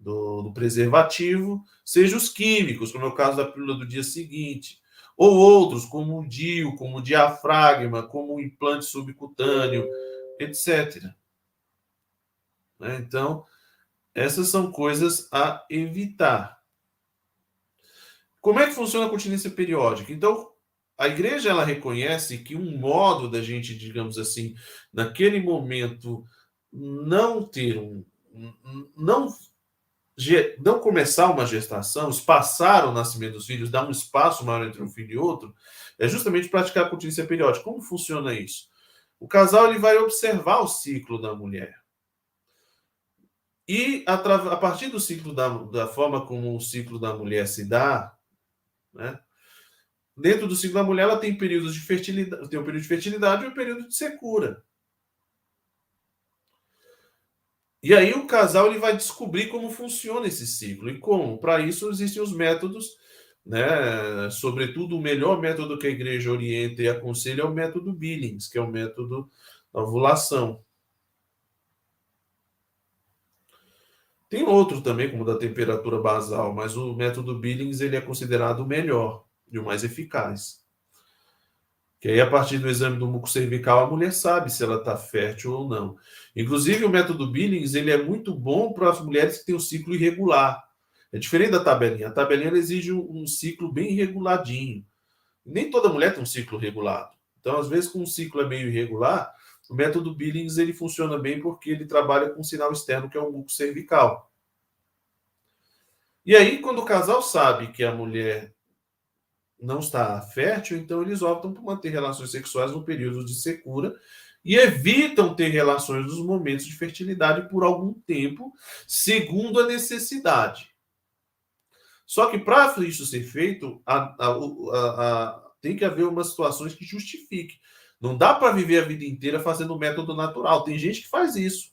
do, do preservativo, seja os químicos, como é o caso da pílula do dia seguinte, ou outros, como o DIU, como o diafragma, como o implante subcutâneo, etc. Né? Então, essas são coisas a evitar. Como é que funciona a continência periódica? Então, a igreja ela reconhece que um modo da gente, digamos assim, naquele momento não ter um não não começar uma gestação, espaçar o nascimento dos filhos, dar um espaço maior entre um filho e outro, é justamente praticar a continência periódica. Como funciona isso? O casal ele vai observar o ciclo da mulher. E a, a partir do ciclo da, da forma como o ciclo da mulher se dá, né? Dentro do ciclo da mulher, ela tem períodos de fertilidade, tem um período de fertilidade e um período de secura. E aí o casal ele vai descobrir como funciona esse ciclo e como. Para isso existem os métodos, né? Sobretudo o melhor método que a igreja orienta e aconselha é o método Billings, que é o método da ovulação. Tem outro também, como da temperatura basal, mas o método Billings ele é considerado o melhor e o mais eficaz. Que aí, a partir do exame do muco cervical, a mulher sabe se ela está fértil ou não. Inclusive, o método Billings ele é muito bom para as mulheres que têm um ciclo irregular. É diferente da tabelinha. A tabelinha exige um ciclo bem reguladinho. Nem toda mulher tem um ciclo regulado. Então, às vezes, com um ciclo é meio irregular, o método Billings ele funciona bem porque ele trabalha com um sinal externo que é o muco cervical. E aí, quando o casal sabe que a mulher não está fértil, então eles optam por manter relações sexuais no período de secura e evitam ter relações nos momentos de fertilidade por algum tempo, segundo a necessidade. Só que para isso ser feito, a, a, a, tem que haver umas situações que justifiquem. Não dá para viver a vida inteira fazendo o método natural. Tem gente que faz isso.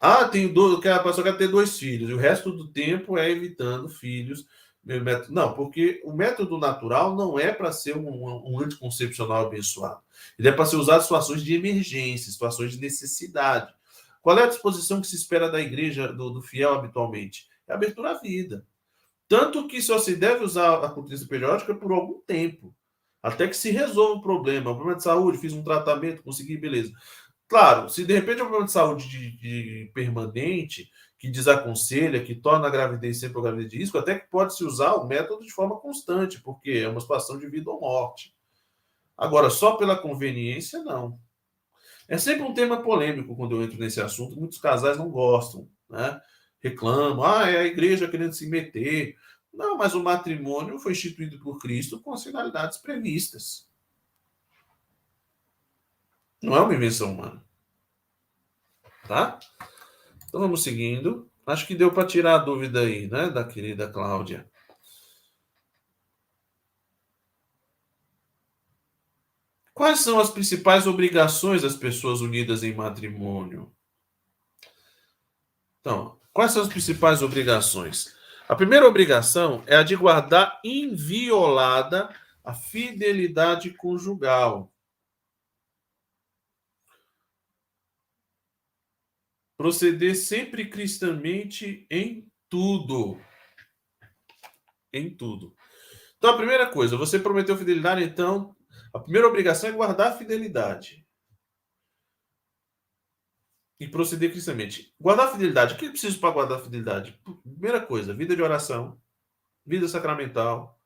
Ah, tenho dois, a pessoa quer ter dois filhos, e o resto do tempo é evitando filhos método. Não, porque o método natural não é para ser um, um, anticoncepcional abençoado. Ele é para ser usado em situações de emergência, situações de necessidade. Qual é a disposição que se espera da igreja, do, do fiel habitualmente? É abertura à vida. Tanto que só se deve usar a continência periódica por algum tempo, até que se resolva o problema. O problema de saúde, fiz um tratamento, consegui, beleza. Claro, se de repente é um problema de saúde de, de permanente, que desaconselha, que torna a gravidez sempre uma gravidez de risco, até que pode se usar o método de forma constante, porque é uma situação de vida ou morte. Agora, só pela conveniência, não. É sempre um tema polêmico quando eu entro nesse assunto, muitos casais não gostam, né? Reclamam, ah, é a igreja querendo se meter. Não, mas o matrimônio foi instituído por Cristo com as finalidades previstas. Não é uma invenção humana. Tá? Então vamos seguindo. Acho que deu para tirar a dúvida aí, né, da querida Cláudia. Quais são as principais obrigações das pessoas unidas em matrimônio? Então, quais são as principais obrigações? A primeira obrigação é a de guardar inviolada a fidelidade conjugal. Proceder sempre cristamente em tudo. Em tudo. Então, a primeira coisa, você prometeu fidelidade, então, a primeira obrigação é guardar a fidelidade. E proceder cristamente. Guardar a fidelidade. O que é preciso para guardar a fidelidade? Primeira coisa, vida de oração, vida sacramental.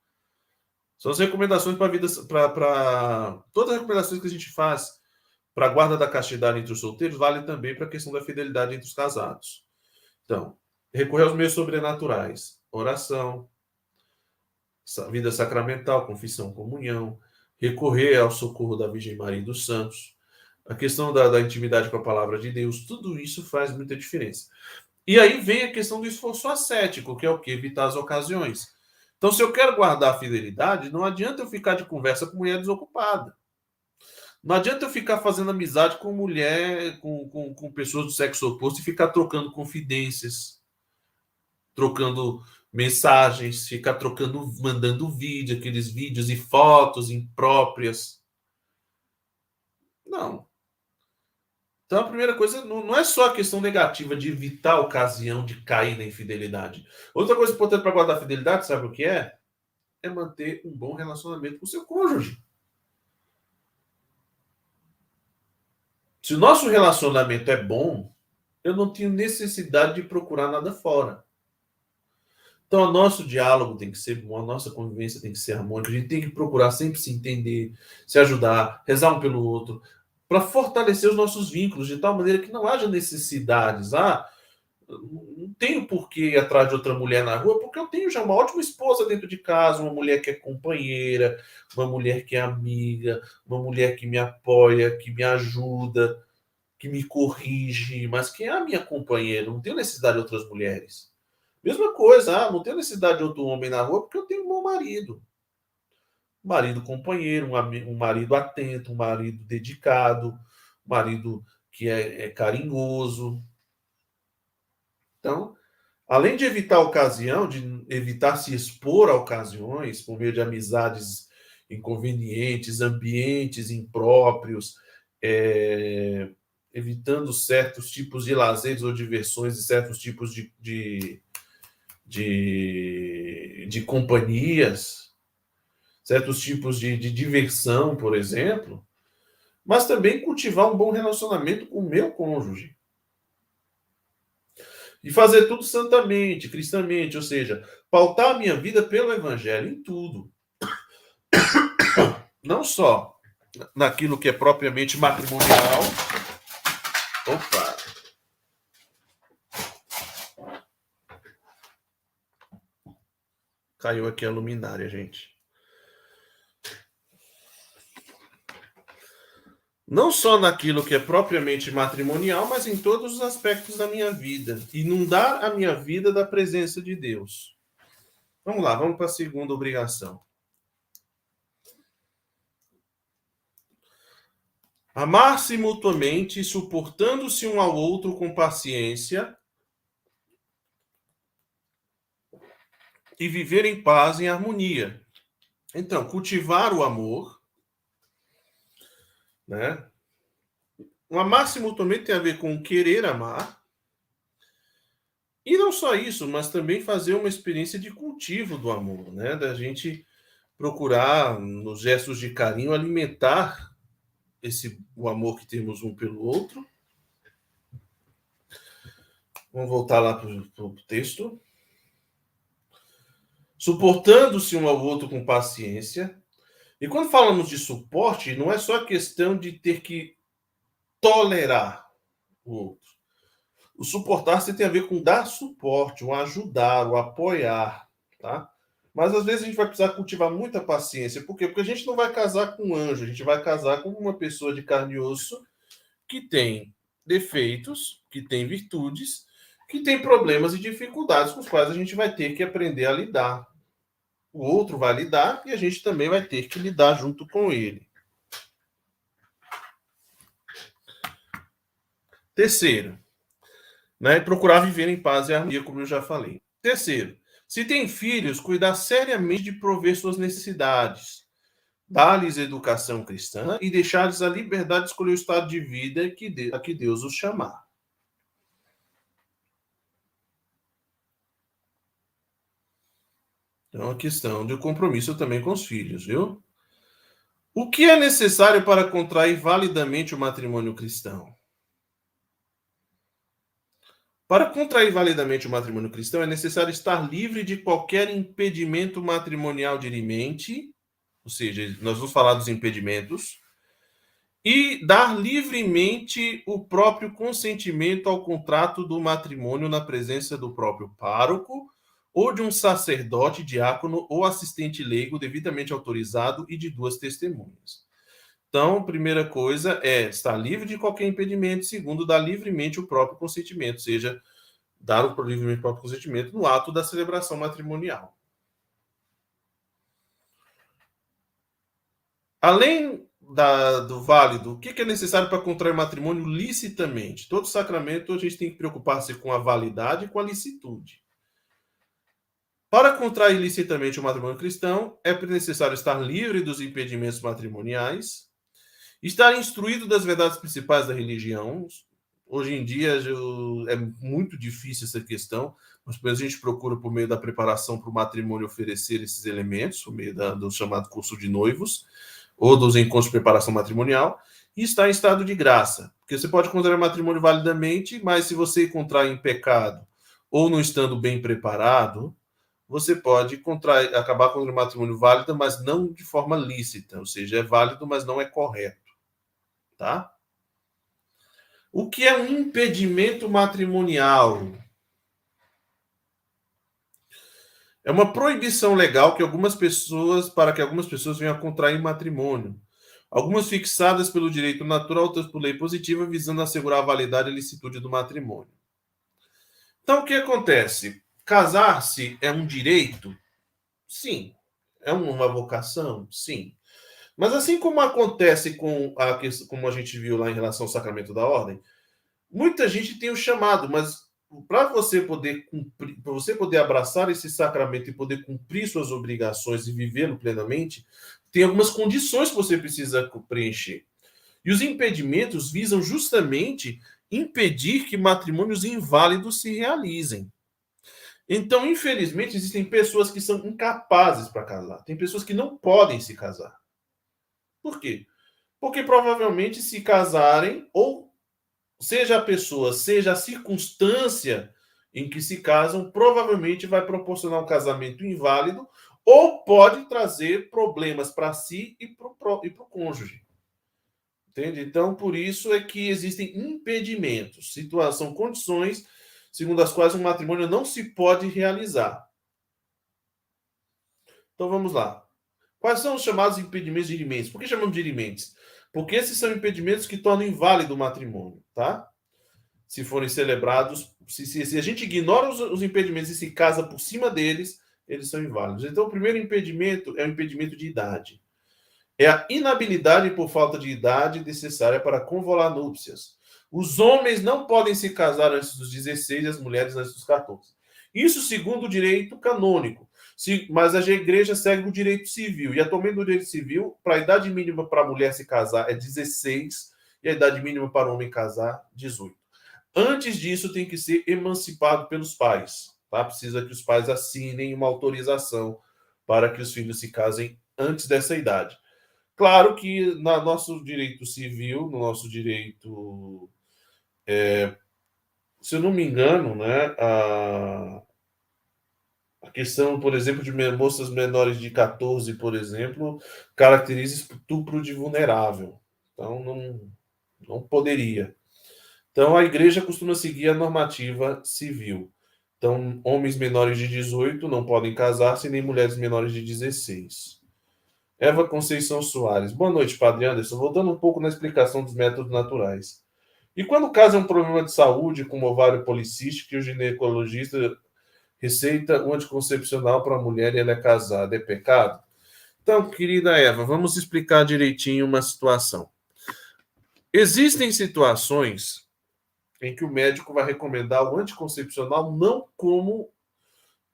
São as recomendações para vida. Para todas as recomendações que a gente faz para a guarda da castidade entre os solteiros, vale também para a questão da fidelidade entre os casados. Então, recorrer aos meios sobrenaturais, oração, vida sacramental, confissão, comunhão, recorrer ao socorro da Virgem Maria e dos Santos, a questão da, da intimidade com a palavra de Deus, tudo isso faz muita diferença. E aí vem a questão do esforço ascético, que é o que? Evitar as ocasiões. Então, se eu quero guardar a fidelidade, não adianta eu ficar de conversa com mulher desocupada. Não adianta eu ficar fazendo amizade com mulher, com, com, com pessoas do sexo oposto e ficar trocando confidências, trocando mensagens, ficar trocando, mandando vídeo, aqueles vídeos e fotos impróprias. Não. Então a primeira coisa não, é só a questão negativa de evitar a ocasião de cair na infidelidade. Outra coisa importante para guardar a fidelidade, sabe o que é? É manter um bom relacionamento com o seu cônjuge. Se o nosso relacionamento é bom, eu não tenho necessidade de procurar nada fora. Então, o nosso diálogo tem que ser bom, a nossa convivência tem que ser harmônica, a gente tem que procurar sempre se entender, se ajudar, rezar um pelo outro, para fortalecer os nossos vínculos, de tal maneira que não haja necessidades. Ah, não tenho por que ir atrás de outra mulher na rua, porque eu tenho já uma ótima esposa dentro de casa, uma mulher que é companheira, uma mulher que é amiga, uma mulher que me apoia, que me ajuda, que me corrige, mas que é a minha companheira, não tenho necessidade de outras mulheres. Mesma coisa, ah, não tenho necessidade de outro homem na rua porque eu tenho um bom marido. Um marido companheiro, um, um marido atento, um marido dedicado, um marido que é, é carinhoso. Então, além de evitar a ocasião, de evitar se expor a ocasiões por meio de amizades inconvenientes, ambientes impróprios, é, evitando certos tipos de lazeres ou diversões e certos tipos de, de de, de companhias, certos tipos de, de diversão, por exemplo, mas também cultivar um bom relacionamento com o meu cônjuge. E fazer tudo santamente, cristamente, ou seja, pautar a minha vida pelo evangelho em tudo. Não só naquilo que é propriamente matrimonial. Opa! Caiu aqui a luminária, gente. Não só naquilo que é propriamente matrimonial, mas em todos os aspectos da minha vida. Inundar a minha vida da presença de Deus. Vamos lá, vamos para a segunda obrigação. Amar-se mutuamente, suportando-se um ao outro com paciência, e viver em paz em harmonia. Então, cultivar o amor, né? O amar-se mutuamente tem a ver com querer amar. E não só isso, mas também fazer uma experiência de cultivo do amor, né? Da gente procurar, nos gestos de carinho, alimentar esse o amor que temos um pelo outro. Vamos voltar lá para o texto suportando-se um ao outro com paciência. E quando falamos de suporte, não é só questão de ter que tolerar o outro. O suportar-se tem a ver com dar suporte, o ajudar, o apoiar, tá? Mas às vezes a gente vai precisar cultivar muita paciência. Por quê? Porque a gente não vai casar com um anjo, a gente vai casar com uma pessoa de carne e osso que tem defeitos, que tem virtudes, que tem problemas e dificuldades com os quais a gente vai ter que aprender a lidar o outro vai lidar e a gente também vai ter que lidar junto com ele. Terceiro, né, procurar viver em paz e harmonia, como eu já falei. Terceiro, se tem filhos, cuidar seriamente de prover suas necessidades, dar-lhes educação cristã e deixar-lhes a liberdade de escolher o estado de vida que a que Deus os chamar. Então, a questão de compromisso também com os filhos, viu? O que é necessário para contrair validamente o matrimônio cristão? Para contrair validamente o matrimônio cristão, é necessário estar livre de qualquer impedimento matrimonial dirimente, ou seja, nós vamos falar dos impedimentos, e dar livremente o próprio consentimento ao contrato do matrimônio na presença do próprio pároco ou de um sacerdote, diácono ou assistente leigo devidamente autorizado e de duas testemunhas. Então, primeira coisa é estar livre de qualquer impedimento. Segundo, dar livremente o próprio consentimento, ou seja, dar o livremente o próprio consentimento no ato da celebração matrimonial. Além da, do válido, o que, que é necessário para contrair matrimônio licitamente? Todo sacramento a gente tem que preocupar-se com a validade e com a licitude. Para contrair ilicitamente o matrimônio cristão, é necessário estar livre dos impedimentos matrimoniais Estar instruído das verdades principais da religião. Hoje em dia é muito difícil essa questão, mas a gente procura, por meio da preparação para o matrimônio, oferecer esses elementos, por meio da, do chamado curso de noivos, ou dos encontros de preparação matrimonial, e estar em estado de graça. Porque você pode contrair matrimônio validamente, mas se você contrair em pecado ou não estando bem preparado, você pode contrair, acabar com o matrimônio válido, mas não de forma lícita, ou seja, é válido, mas não é correto. Tá? O que é um impedimento matrimonial? É uma proibição legal que algumas pessoas, para que algumas pessoas venham a contrair matrimônio. Algumas fixadas pelo direito natural, outras por lei positiva, visando assegurar a validade e licitude do matrimônio. Então, o que acontece? Casar-se é um direito? Sim. É uma vocação? Sim. Mas assim como acontece com a como a gente viu lá em relação ao sacramento da ordem, muita gente tem o chamado, mas para você poder cumprir, para você poder abraçar esse sacramento e poder cumprir suas obrigações e vivê-lo plenamente, tem algumas condições que você precisa preencher. E os impedimentos visam justamente impedir que matrimônios inválidos se realizem. Então, infelizmente, existem pessoas que são incapazes para casar. Tem pessoas que não podem se casar. Por quê? Porque provavelmente se casarem, ou seja a pessoa, seja a circunstância em que se casam, provavelmente vai proporcionar um casamento inválido ou pode trazer problemas para si e para o cônjuge. Entende? Então, por isso é que existem impedimentos, situação, condições segundo as quais um matrimônio não se pode realizar. Então vamos lá. Quais são os chamados impedimentos dirimentes? Por que chamamos de dirimentes? Porque esses são impedimentos que tornam inválido o matrimônio, tá? Se forem celebrados, se, se, se a gente ignora os, os, impedimentos e se casa por cima deles, eles são inválidos. Então, o primeiro impedimento é o impedimento de idade. É a inabilidade por falta de idade necessária para convolar núpcias. Os homens não podem se casar antes dos 16 e as mulheres antes dos 14. Isso segundo o direito canônico. Mas a igreja segue o direito civil. E atualmente no direito civil, para a idade mínima para a mulher se casar é 16 e a idade mínima para o homem casar, 18. Antes disso, tem que ser emancipado pelos pais. Tá? Precisa que os pais assinem uma autorização para que os filhos se casem antes dessa idade. Claro que no nosso direito civil, no nosso direito é, se eu não me engano, né, a, a questão, por exemplo, de moças menores de 14, por exemplo, caracteriza estupro de vulnerável. Então, não, não poderia. Então, a igreja costuma seguir a normativa civil. Então, homens menores de 18 não podem casar-se, nem mulheres menores de 16. Eva Conceição Soares. Boa noite, Padre Anderson. Voltando um pouco na explicação dos métodos naturais. E quando o caso é um problema de saúde, como ovário policístico, e o ginecologista receita o anticoncepcional para a mulher e ela é casada, é pecado? Então, querida Eva, vamos explicar direitinho uma situação. Existem situações em que o médico vai recomendar o anticoncepcional não como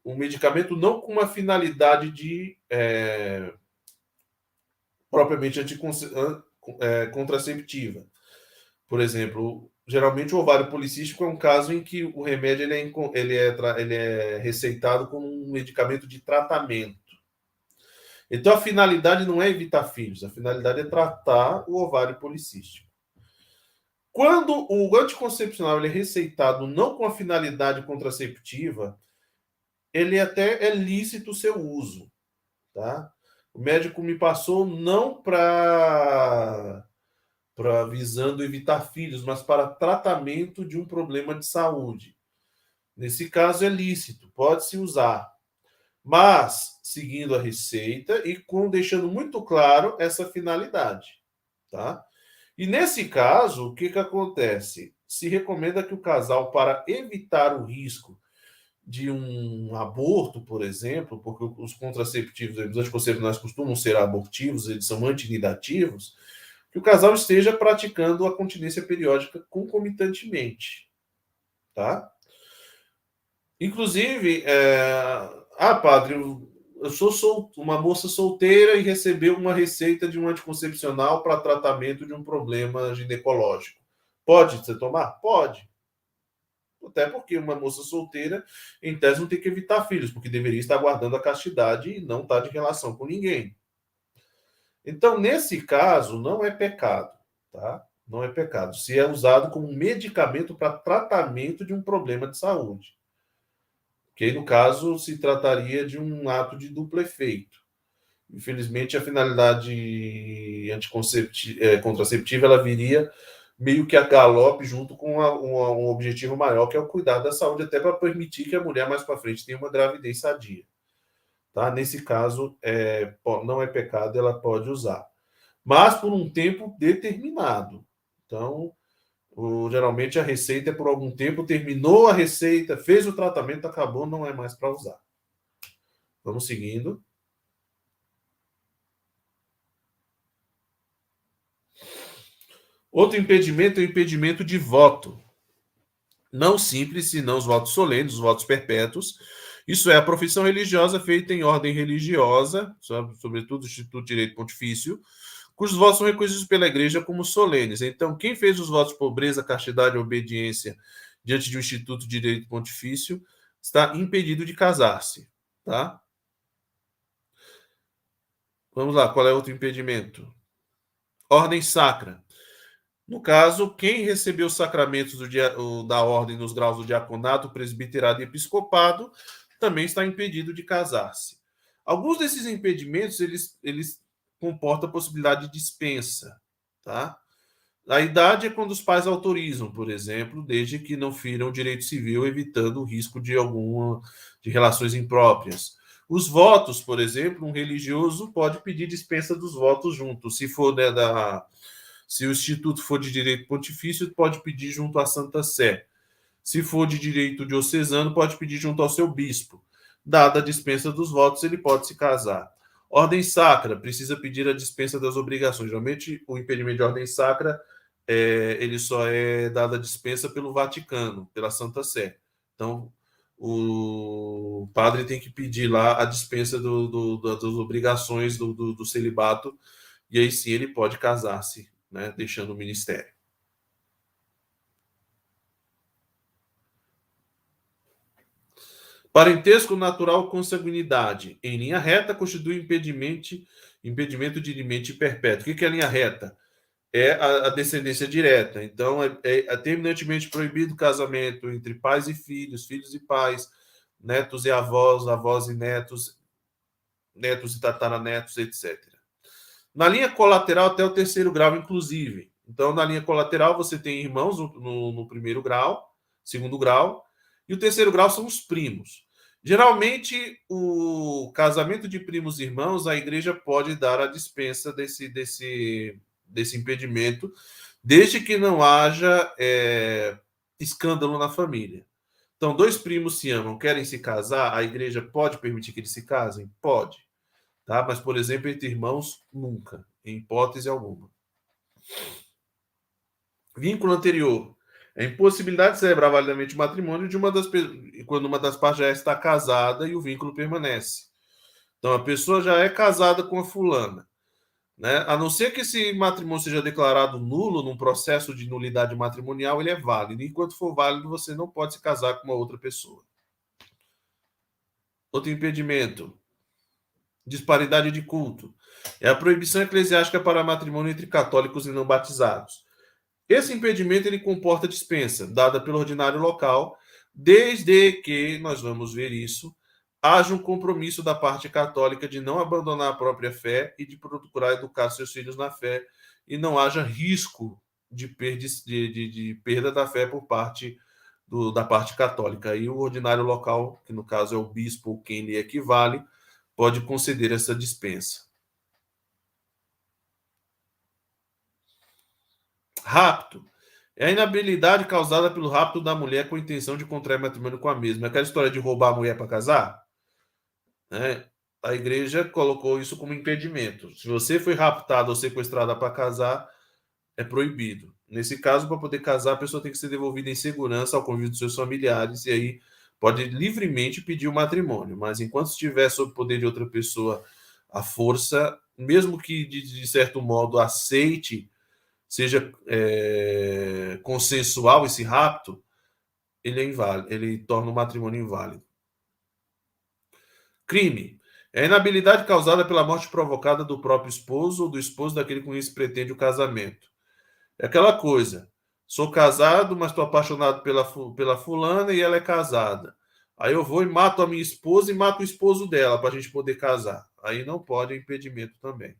um medicamento, não com uma finalidade de é, propriamente é, contraceptiva. Por exemplo, geralmente o ovário policístico é um caso em que o remédio ele é, ele é, ele é receitado como um medicamento de tratamento. Então a finalidade não é evitar filhos, a finalidade é tratar o ovário policístico. Quando o anticoncepcional é receitado não com a finalidade contraceptiva, ele até é lícito o seu uso, tá? O médico me passou não para para visando evitar filhos, mas para tratamento de um problema de saúde. Nesse caso é lícito, pode-se usar, mas seguindo a receita e com deixando muito claro essa finalidade, tá? E nesse caso, o que que acontece? Se recomenda que o casal para evitar o risco de um aborto, por exemplo, porque os contraceptivos, os anticoncepcionais costumam ser abortivos, eles são antinidativos, que o casal esteja praticando a continência periódica concomitantemente, tá? Inclusive, é... ah, padre, eu sou sol, uma moça solteira e recebeu uma receita de um anticoncepcional para tratamento de um problema ginecológico. Pode você tomar? Pode. Até porque uma moça solteira, em tese, não tem que evitar filhos, porque deveria estar guardando a castidade e não estar tá de relação com ninguém. Então, nesse caso, não é pecado, tá? Não é pecado. Se é usado como medicamento para tratamento de um problema de saúde. Que aí, no caso, se trataria de um ato de duplo efeito. Infelizmente, a finalidade anticonceptiva, é, contraceptiva ela viria meio que a galope junto com uma, uma, um objetivo maior, que é o cuidado da saúde, até para permitir que a mulher mais para frente tenha uma gravidez sadia. Tá? Nesse caso, é, não é pecado, ela pode usar. Mas por um tempo determinado. Então, o, geralmente a receita é por algum tempo, terminou a receita, fez o tratamento, acabou, não é mais para usar. Vamos seguindo. Outro impedimento é o impedimento de voto. Não simples, senão os votos solenes, os votos perpétuos. Isso é a profissão religiosa feita em ordem religiosa, sobretudo o Instituto de Direito Pontifício, cujos votos são reconhecidos pela igreja como solenes. Então, quem fez os votos de pobreza, castidade e obediência diante de um Instituto de Direito Pontifício está impedido de casar-se, tá? Vamos lá, qual é outro impedimento? Ordem sacra. No caso, quem recebeu os sacramentos dia, da ordem nos graus do diaconato, presbiterado e episcopado, também está impedido de casar-se. Alguns desses impedimentos, eles, eles comportam a possibilidade de dispensa, tá? A idade é quando os pais autorizam, por exemplo, desde que não firam o direito civil, evitando o risco de alguma de relações impróprias. Os votos, por exemplo, um religioso pode pedir dispensa dos votos juntos, se for né, da, se o instituto for de direito pontifício, pode pedir junto à Santa Sé. Se for de direito diocesano, pode pedir junto ao seu bispo. Dada a dispensa dos votos, ele pode se casar. Ordem sacra precisa pedir a dispensa das obrigações. Geralmente, o impedimento de ordem sacra é, ele só é dado a dispensa pelo Vaticano, pela Santa Sé. Então, o padre tem que pedir lá a dispensa do, do, das obrigações do, do, do celibato, e aí sim ele pode casar-se né, deixando o ministério. Parentesco natural com sanguinidade em linha reta constitui impedimento, impedimento de limite perpétuo. O que é linha reta? É a, a descendência direta. Então, é, é, é terminantemente proibido o casamento entre pais e filhos, filhos e pais, netos e avós, avós e netos, netos e tataranetos, etc. Na linha colateral, até o terceiro grau, inclusive. Então, na linha colateral, você tem irmãos no, no, no primeiro grau, segundo grau, e o terceiro grau são os primos. Geralmente, o casamento de primos e irmãos, a igreja pode dar a dispensa desse, desse, desse impedimento, desde que não haja é, escândalo na família. Então, dois primos se amam, querem se casar, a igreja pode permitir que eles se casem? Pode. Tá? Mas, por exemplo, entre irmãos, nunca, em hipótese alguma. Vínculo anterior. É a impossibilidade de celebrar validamente o matrimônio de uma das quando uma das partes já está casada e o vínculo permanece. Então a pessoa já é casada com a fulana, né? A não ser que esse matrimônio seja declarado nulo num processo de nulidade matrimonial, ele é válido. Enquanto for válido, você não pode se casar com uma outra pessoa. Outro impedimento: disparidade de culto. É a proibição eclesiástica para matrimônio entre católicos e não batizados. Esse impedimento ele comporta dispensa, dada pelo ordinário local, desde que, nós vamos ver isso, haja um compromisso da parte católica de não abandonar a própria fé e de procurar educar seus filhos na fé e não haja risco de, perda, de, de, de perda da fé por parte do, da parte católica. E o ordinário local, que no caso é o bispo ou quem lhe equivale, pode conceder essa dispensa. Rapto. É a inabilidade causada pelo rapto da mulher com intenção de contrair matrimônio com a mesma. É aquela história de roubar a mulher para casar? Né? A igreja colocou isso como impedimento. Se você foi raptada ou sequestrada para casar, é proibido. Nesse caso, para poder casar, a pessoa tem que ser devolvida em segurança ao convívio dos seus familiares, e aí pode livremente pedir o matrimônio, mas enquanto estiver sob o poder de outra pessoa, a força, mesmo que de, de certo modo aceite, seja é, consensual esse rapto, ele é inválido, ele torna o matrimônio inválido. Crime. É a inabilidade causada pela morte provocada do próprio esposo ou do esposo daquele com quem se pretende o casamento. É aquela coisa. Sou casado, mas estou apaixonado pela, pela fulana e ela é casada. Aí eu vou e mato a minha esposa e mato o esposo dela para a gente poder casar. Aí não pode é impedimento também.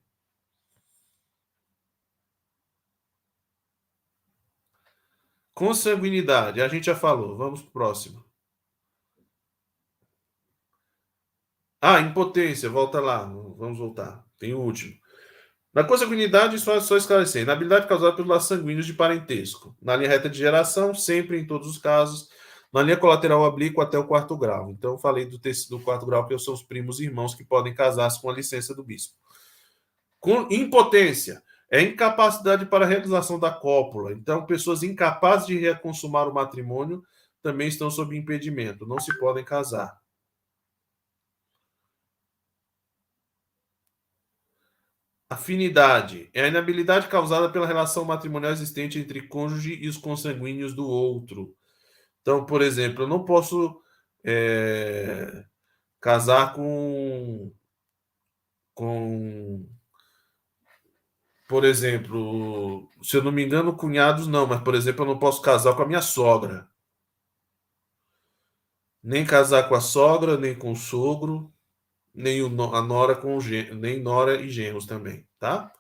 Consanguinidade, a gente já falou. Vamos para o próximo. Ah, impotência, volta lá. Vamos voltar. Tem o último. Na consanguinidade, só, só esclarecer. Inabilidade causada pelos laços sanguíneos de parentesco. Na linha reta de geração, sempre em todos os casos. Na linha colateral oblíqua até o quarto grau. Então, eu falei do, do quarto grau, que são os primos irmãos que podem casar-se com a licença do bispo. Com impotência. É incapacidade para a realização da cópula. Então, pessoas incapazes de reconsumar o matrimônio também estão sob impedimento. Não se podem casar. Afinidade é a inabilidade causada pela relação matrimonial existente entre cônjuge e os consanguíneos do outro. Então, por exemplo, eu não posso é, casar com, com, por exemplo, se eu não me engano, cunhados não, mas, por exemplo, eu não posso casar com a minha sogra. Nem casar com a sogra, nem com o sogro, nem a nora com nem nora e genros também, tá?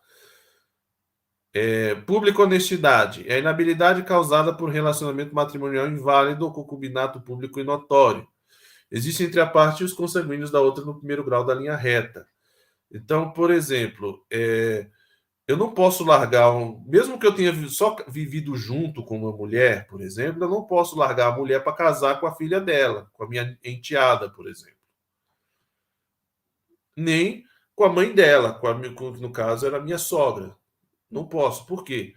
É, pública honestidade é a inabilidade causada por relacionamento matrimonial inválido ou concubinato público e notório. Existe entre a parte e os consanguíneos da outra no primeiro grau da linha reta. Então, por exemplo, é, eu não posso largar, um, mesmo que eu tenha só vivido junto com uma mulher, por exemplo, eu não posso largar a mulher para casar com a filha dela, com a minha enteada, por exemplo nem com a mãe dela, com a, no caso era a minha sogra. Não posso. Por quê?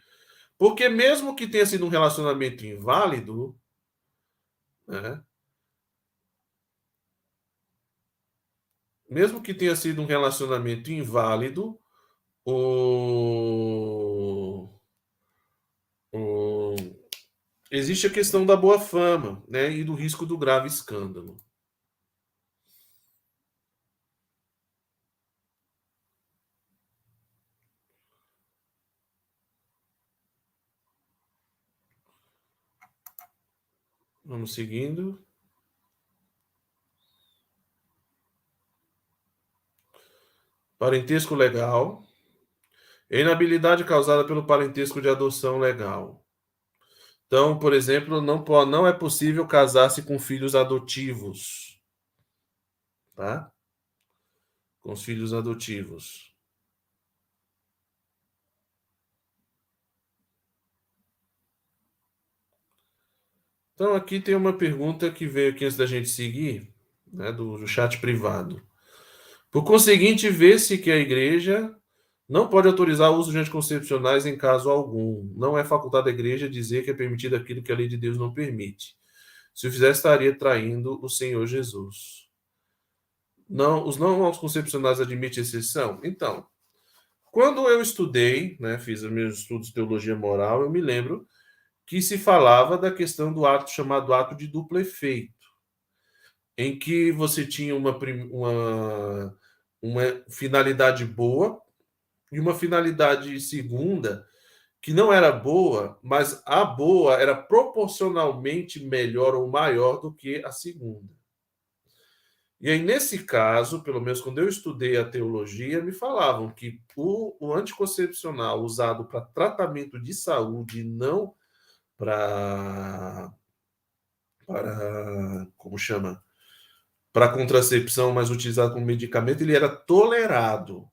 Porque mesmo que tenha sido um relacionamento inválido, né? mesmo que tenha sido um relacionamento inválido, o, o, existe a questão da boa fama né? e do risco do grave escândalo. Vamos seguindo. Parentesco legal. Inabilidade causada pelo parentesco de adoção legal. Então, por exemplo, não, não é possível casar-se com filhos adotivos. Tá? Com os filhos adotivos. Então, aqui tem uma pergunta que veio aqui antes da gente seguir, né, do, do chat privado. Por conseguinte, vê-se que a igreja não pode autorizar o uso de anticoncepcionais em caso algum. Não é facultado à igreja dizer que é permitido aquilo que a lei de Deus não permite. Se o fizer, estaria traindo o Senhor Jesus. Não, os não anticoncepcionais admitem exceção? Então, quando eu estudei, né, fiz os meus estudos de teologia moral, eu me lembro que se falava da questão do ato chamado ato de duplo efeito, em que você tinha uma, uma, uma finalidade boa e uma finalidade segunda que não era boa, mas a boa era proporcionalmente melhor ou maior do que a segunda. E aí, nesse caso, pelo menos quando eu estudei a teologia, me falavam que o, o anticoncepcional usado para tratamento de saúde não para para como chama para contracepção, mas utilizado como medicamento, ele era tolerado.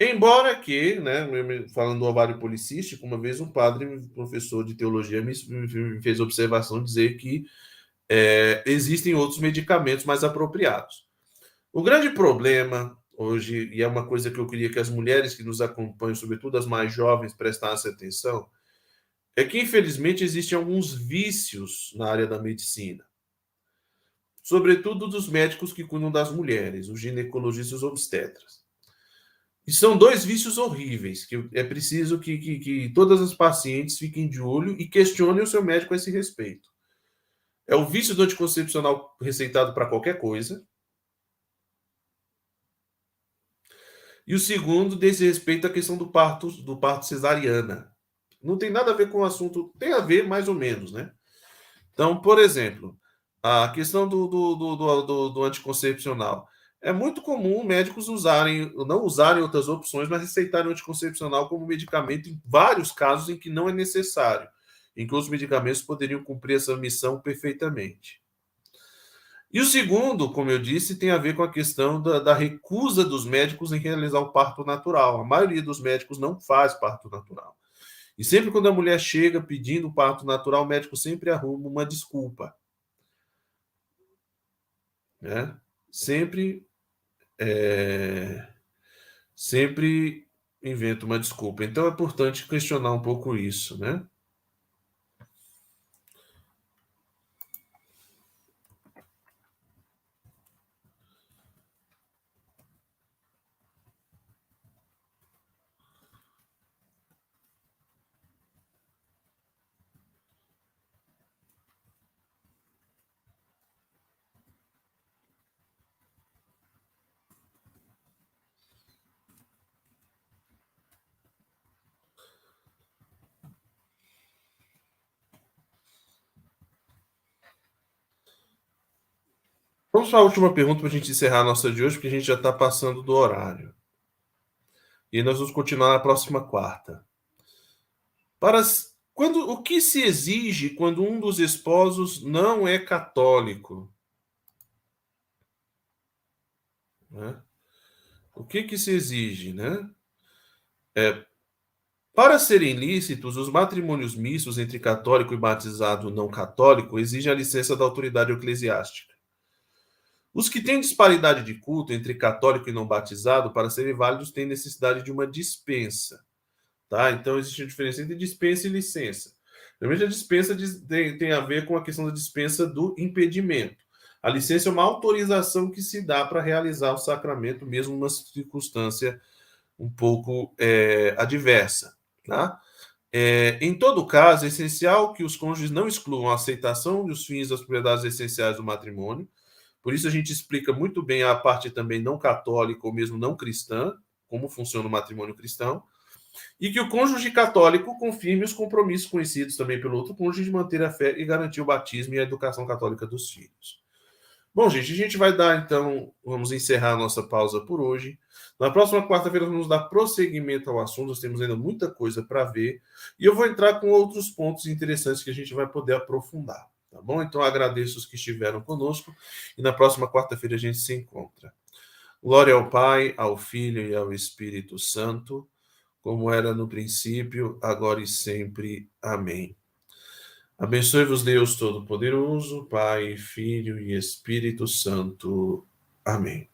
Embora que, né, falando do ovário policístico, uma vez um padre, professor de teologia, me, fez observação dizer que é, existem outros medicamentos mais apropriados. O grande problema hoje, e é uma coisa que eu queria que as mulheres que nos acompanham, sobretudo as mais jovens, prestassem atenção, é que, infelizmente, existem alguns vícios na área da medicina. sobretudo dos médicos que cuidam das mulheres, os ginecologistas e os obstetras. E são dois vícios horríveis, que é preciso que, que, que todas as pacientes fiquem de olho e questionem o seu médico a esse respeito. É o vício do anticoncepcional receitado para qualquer coisa. E o segundo, desse respeito à questão do parto, do parto cesariana. Não tem nada a ver com o assunto, tem a ver mais ou menos, né? Então, por exemplo, a questão do, do, do, do, do anticoncepcional. É muito comum médicos usarem, não usarem outras opções, mas receitarem o anticoncepcional como medicamento em vários casos em que não é necessário, em que os medicamentos poderiam cumprir essa missão perfeitamente. E o segundo, como eu disse, tem a ver com a questão da, da, recusa dos médicos em realizar o parto natural. A maioria dos médicos não faz parto natural. E sempre quando a mulher chega pedindo parto natural, o médico sempre arruma uma desculpa. Né? Sempre, é, sempre inventa uma desculpa. Então é importante questionar um pouco isso, né? Vamos para a última pergunta para a gente encerrar a nossa de hoje, porque a gente já está passando do horário. E nós vamos continuar na próxima quarta. Para quando o que se exige quando um dos esposos não é católico? Né? O que que se exige, né? É, para serem lícitos, os matrimônios mistos entre católico e batizado não católico exigem a licença da autoridade eclesiástica. Os que têm disparidade de culto entre católico e não batizado, para serem válidos, têm necessidade de uma dispensa. Tá? Então, existe uma diferença entre dispensa e licença. Realmente, a dispensa tem a ver com a questão da dispensa do impedimento. A licença é uma autorização que se dá para realizar o sacramento, mesmo numa circunstância um pouco é, adversa. Tá? É, em todo caso, é essencial que os cônjuges não excluam a aceitação dos fins das propriedades essenciais do matrimônio, por isso a gente explica muito bem a parte também não católica ou mesmo não cristã, como funciona o matrimônio cristão, e que o cônjuge católico confirme os compromissos conhecidos também pelo outro cônjuge de manter a fé e garantir o batismo e a educação católica dos filhos. Bom, gente, a gente vai dar então, vamos encerrar a nossa pausa por hoje. Na próxima quarta-feira vamos dar prosseguimento ao assunto, nós temos ainda muita coisa para ver, e eu vou entrar com outros pontos interessantes que a gente vai poder aprofundar. Tá bom? Então agradeço os que estiveram conosco e na próxima quarta-feira a gente se encontra. Glória ao Pai, ao Filho e ao Espírito Santo, como era no princípio, agora e sempre. Amém. Abençoe-vos Deus Todo-Poderoso, Pai, Filho e Espírito Santo. Amém.